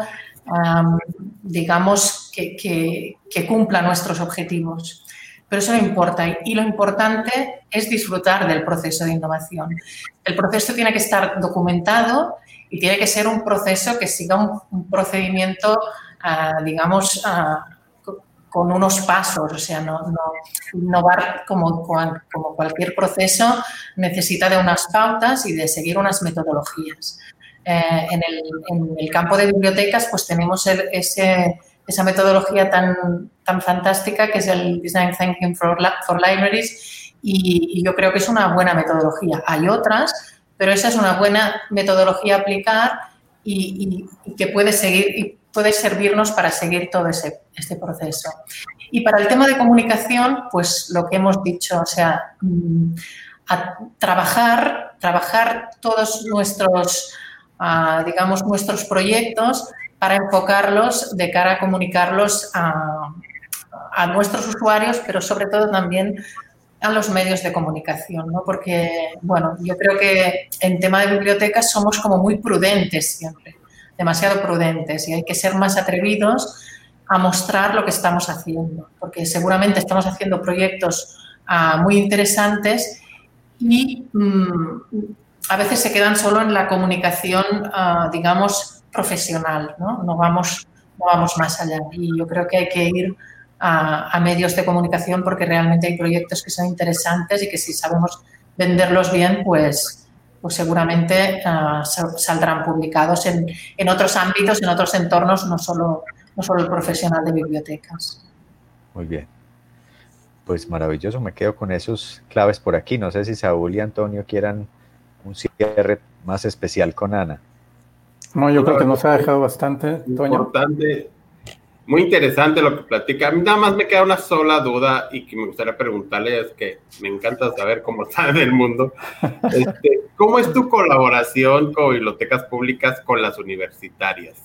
Speaker 5: digamos, que, cumpla nuestros objetivos. Pero eso no importa y lo importante es disfrutar del proceso de innovación. El proceso tiene que estar documentado y tiene que ser un proceso que siga un, procedimiento, ah, digamos, ah, con unos pasos, o sea, no, innovar como, como cualquier proceso necesita de unas pautas y de seguir unas metodologías. Eh, en, el, campo de bibliotecas, pues tenemos ese, esa metodología tan, tan fantástica que es el Design Thinking for, for Libraries y, yo creo que es una buena metodología. Hay otras, pero esa es una buena metodología a aplicar y, y que puede seguir puede servirnos para seguir todo ese, este proceso. Y para el tema de comunicación, pues lo que hemos dicho, o sea, mm, trabajar, trabajar todos nuestros, ah, digamos, nuestros proyectos para enfocarlos de cara a comunicarlos a, a, nuestros usuarios, pero sobre todo también a los medios de comunicación, ¿no? Porque, bueno, yo creo que en tema de bibliotecas somos como muy prudentes siempre demasiado prudentes y hay que ser más atrevidos a mostrar lo que estamos haciendo, porque seguramente estamos haciendo proyectos ah, muy interesantes y mm, a veces se quedan solo en la comunicación, ah, digamos, profesional, ¿no? No, vamos, no vamos más allá. Y yo creo que hay que ir a, a medios de comunicación porque realmente hay proyectos que son interesantes y que si sabemos venderlos bien, pues pues seguramente ah, saldrán publicados en, en, otros ámbitos, en otros entornos, no solo, no solo el profesional de bibliotecas.
Speaker 3: Muy bien. Pues maravilloso, me quedo con esos claves por aquí. No sé si Saúl y Antonio quieran un cierre más especial con Ana.
Speaker 2: No, yo creo que nos ha dejado bastante,
Speaker 4: Importante, muy interesante lo que platica. A mí nada más me queda una sola duda y que me gustaría preguntarle, es que me encanta saber cómo está en el mundo. Este, ¿Cómo es tu colaboración con bibliotecas públicas con las universitarias?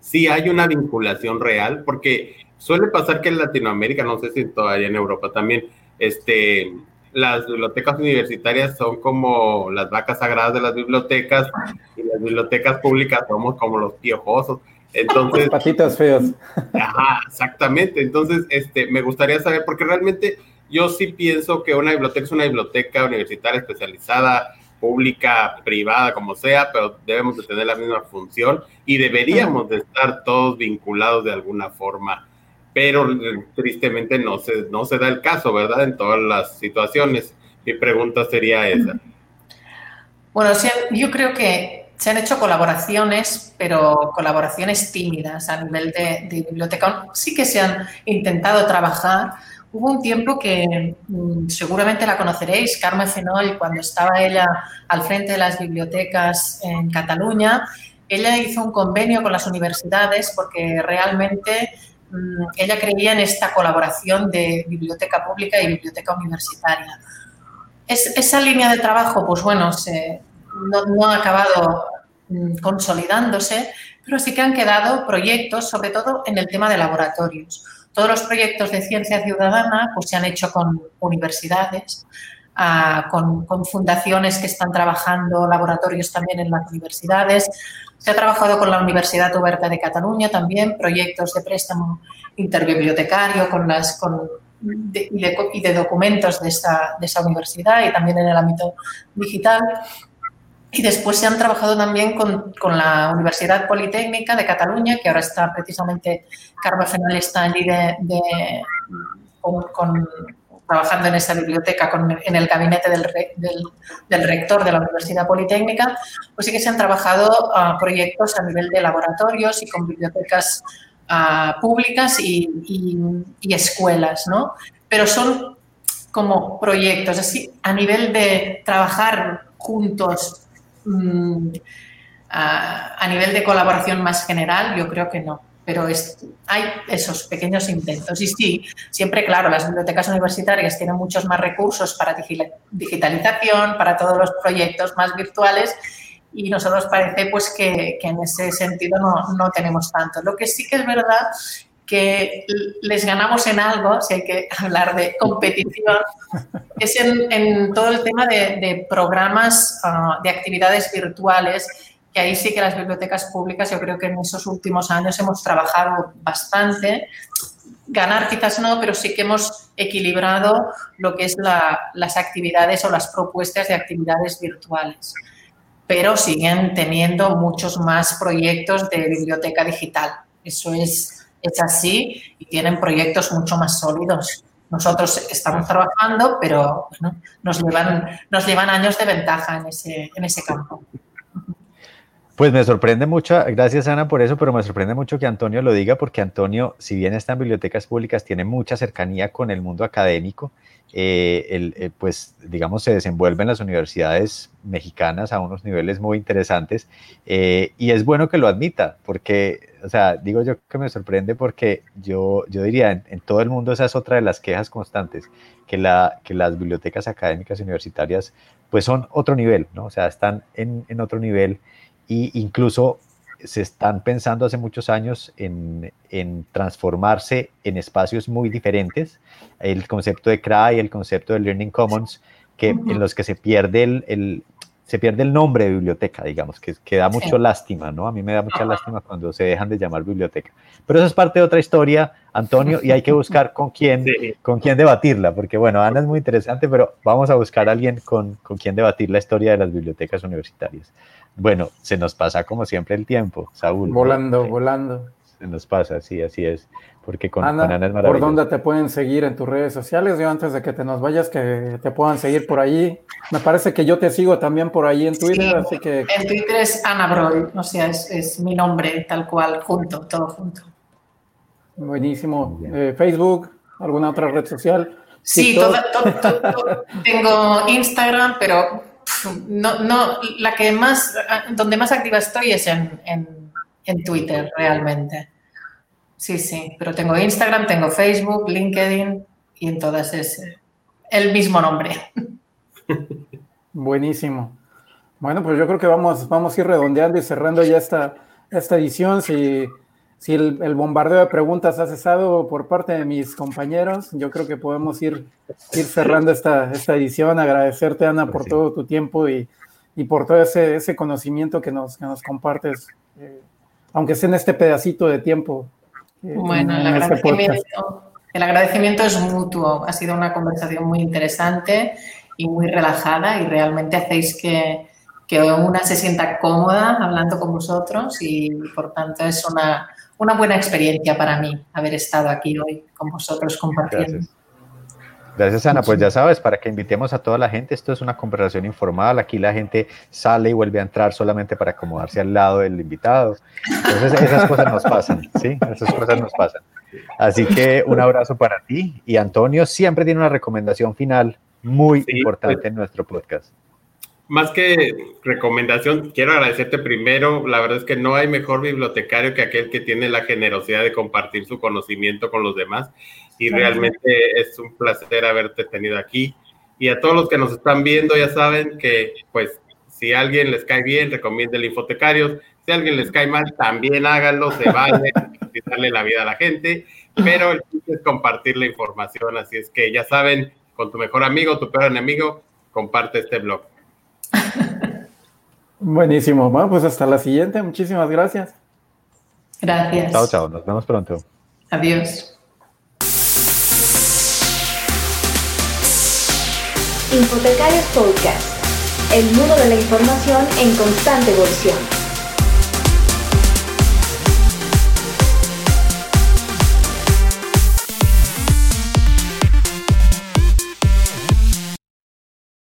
Speaker 4: Si hay una vinculación real, porque suele pasar que en Latinoamérica, no sé si todavía en Europa también, este, las bibliotecas universitarias son como las vacas sagradas de las bibliotecas y las bibliotecas públicas somos como los piojosos. Entonces,
Speaker 2: patitas feas.
Speaker 4: Ajá, exactamente. Entonces, este, me gustaría saber, porque realmente yo sí pienso que una biblioteca es una biblioteca universitaria especializada, pública, privada, como sea, pero debemos de tener la misma función y deberíamos de estar todos vinculados de alguna forma. Pero tristemente no se, no se da el caso, ¿verdad? En todas las situaciones. Mi pregunta sería esa.
Speaker 5: Bueno, yo creo que se han hecho colaboraciones, pero colaboraciones tímidas a nivel de, biblioteca. Sí que se han intentado trabajar. Hubo un tiempo que mm, seguramente la conoceréis, Carmen Fenol, cuando estaba ella al frente de las bibliotecas en Cataluña, ella hizo un convenio con las universidades porque realmente mm, ella creía en esta colaboración de biblioteca pública y biblioteca universitaria. esa línea de trabajo, pues bueno, no, ha acabado mm, consolidándose, pero sí que han quedado proyectos, sobre todo en el tema de laboratorios. Todos los proyectos de ciencia ciudadana pues, se han hecho con universidades, ah, con, fundaciones que están trabajando laboratorios también en las universidades. Se ha trabajado con la Universidad Oberta de Cataluña también, proyectos de préstamo interbibliotecario con las, y, de, documentos de esa universidad y también en el ámbito digital. Y después se han trabajado también con, con, la Universidad Politécnica de Cataluña, que ahora está precisamente, Carme Fenal está allí de, con, trabajando en esa biblioteca en el gabinete del, rector de la Universidad Politécnica, pues sí que se han trabajado ah, proyectos a nivel de laboratorios y con bibliotecas ah, públicas y, escuelas, ¿no? Pero son como proyectos, así a nivel de trabajar juntos mm, a, nivel de colaboración más general, yo creo que no pero hay esos pequeños intentos. Y sí, siempre, claro, las bibliotecas universitarias tienen muchos más recursos para digitalización, para todos los proyectos más virtuales y nosotros parece pues que, en ese sentido no, no, tenemos tanto. Lo que sí que es verdad que les ganamos en algo, si hay que hablar de competición, es en, todo el tema de, programas, ah, de actividades virtuales que ahí sí que las bibliotecas públicas, yo creo que en esos últimos años hemos trabajado bastante. Ganar quizás no, pero sí que hemos equilibrado lo que es las actividades o las propuestas de actividades virtuales. Pero siguen teniendo muchos más proyectos de biblioteca digital. Eso es, es así y tienen proyectos mucho más sólidos. Nosotros estamos trabajando, pero nos, llevan, nos llevan años de ventaja en ese, en ese campo.
Speaker 3: Pues me sorprende mucho, gracias Ana por eso, pero me sorprende mucho que Antonio lo diga porque Antonio, si bien está en bibliotecas públicas, tiene mucha cercanía con el mundo académico, eh, eh, pues digamos se desenvuelve en las universidades mexicanas a unos niveles muy interesantes eh, y es bueno que lo admita porque, o sea, digo yo que me sorprende porque yo, yo diría, en, todo el mundo esa es otra de las quejas constantes, que, la, que las bibliotecas académicas universitarias pues son otro nivel, ¿no? O sea, están en, en otro nivel y incluso se están pensando hace muchos años en, transformarse en espacios muy diferentes. El concepto de CRA y el concepto de Learning Commons, que, en los que se pierde el, se pierde el nombre de biblioteca, digamos, que, que da mucho lástima, ¿no? A mí me da mucha lástima cuando se dejan de llamar biblioteca. Pero eso es parte de otra historia, Antonio, y hay que buscar con quién, con quién debatirla, porque bueno, Ana es muy interesante, pero vamos a buscar a alguien con, con quien debatir la historia de las bibliotecas universitarias. Bueno, se nos pasa como siempre el tiempo, Saúl.
Speaker 2: Volando, volando.
Speaker 3: Se nos pasa, sí, así es. Porque con
Speaker 2: Ana, es maravilloso. ¿Por dónde te pueden seguir en tus redes sociales? Yo antes de que te nos vayas, que te puedan seguir por ahí. Me parece que yo te sigo también por ahí en Twitter, así que...
Speaker 5: En Twitter es Ana Broy, o sea, es, mi nombre tal cual, junto, todo junto.
Speaker 2: Buenísimo. Eh, Facebook, ¿alguna otra red social?
Speaker 5: Sí, tengo Instagram, pero no, no, la que más, donde más activa estoy es en, en, Twitter, realmente. Sí, sí, pero tengo Instagram, tengo Facebook, LinkedIn y en todas es el mismo nombre.
Speaker 2: Buenísimo. Bueno, pues yo creo que vamos, vamos a ir redondeando y cerrando ya esta, esta edición. Si si el, bombardeo de preguntas ha cesado por parte de mis compañeros, yo creo que podemos ir, ir cerrando esta, esta edición. Agradecerte, Ana, por todo tu tiempo y, por todo ese, ese, conocimiento que nos, que nos compartes, eh, aunque sea en este pedacito de tiempo.
Speaker 5: Eh, bueno, el, este agradecimiento, el agradecimiento es mutuo. Ha sido una conversación muy interesante y muy relajada y realmente hacéis que, que una se sienta cómoda hablando con vosotros y por tanto es una una buena experiencia para mí haber estado aquí hoy con vosotros compartiendo.
Speaker 3: Gracias. Ana. Pues ya sabes, para que invitemos a toda la gente, esto es una conversación informal. Aquí la gente sale y vuelve a entrar solamente para acomodarse al lado del invitado. Entonces, esas cosas nos pasan, ¿sí? Esas cosas nos pasan. Así que un abrazo para ti. Y Antonio siempre tiene una recomendación final muy importante en nuestro podcast.
Speaker 4: Más que recomendación, quiero agradecerte primero. La verdad es que no hay mejor bibliotecario que aquel que tiene la generosidad de compartir su conocimiento con los demás. Y realmente es un placer haberte tenido aquí. Y a todos los que nos están viendo, ya saben que, pues, si a alguien les cae bien, recomiende el Infotecario. Si a alguien les cae mal, también háganlo, se vale, darle la vida a la gente. Pero el chiste es compartir la información. Así es que ya saben, con tu mejor amigo, tu peor enemigo, comparte este blog.
Speaker 2: Buenísimo. Bueno, pues hasta la siguiente. Muchísimas gracias.
Speaker 5: Gracias.
Speaker 3: Chao, chao. Nos vemos pronto.
Speaker 5: Adiós.
Speaker 1: Infotecarios Podcast. El mundo de la información en constante evolución.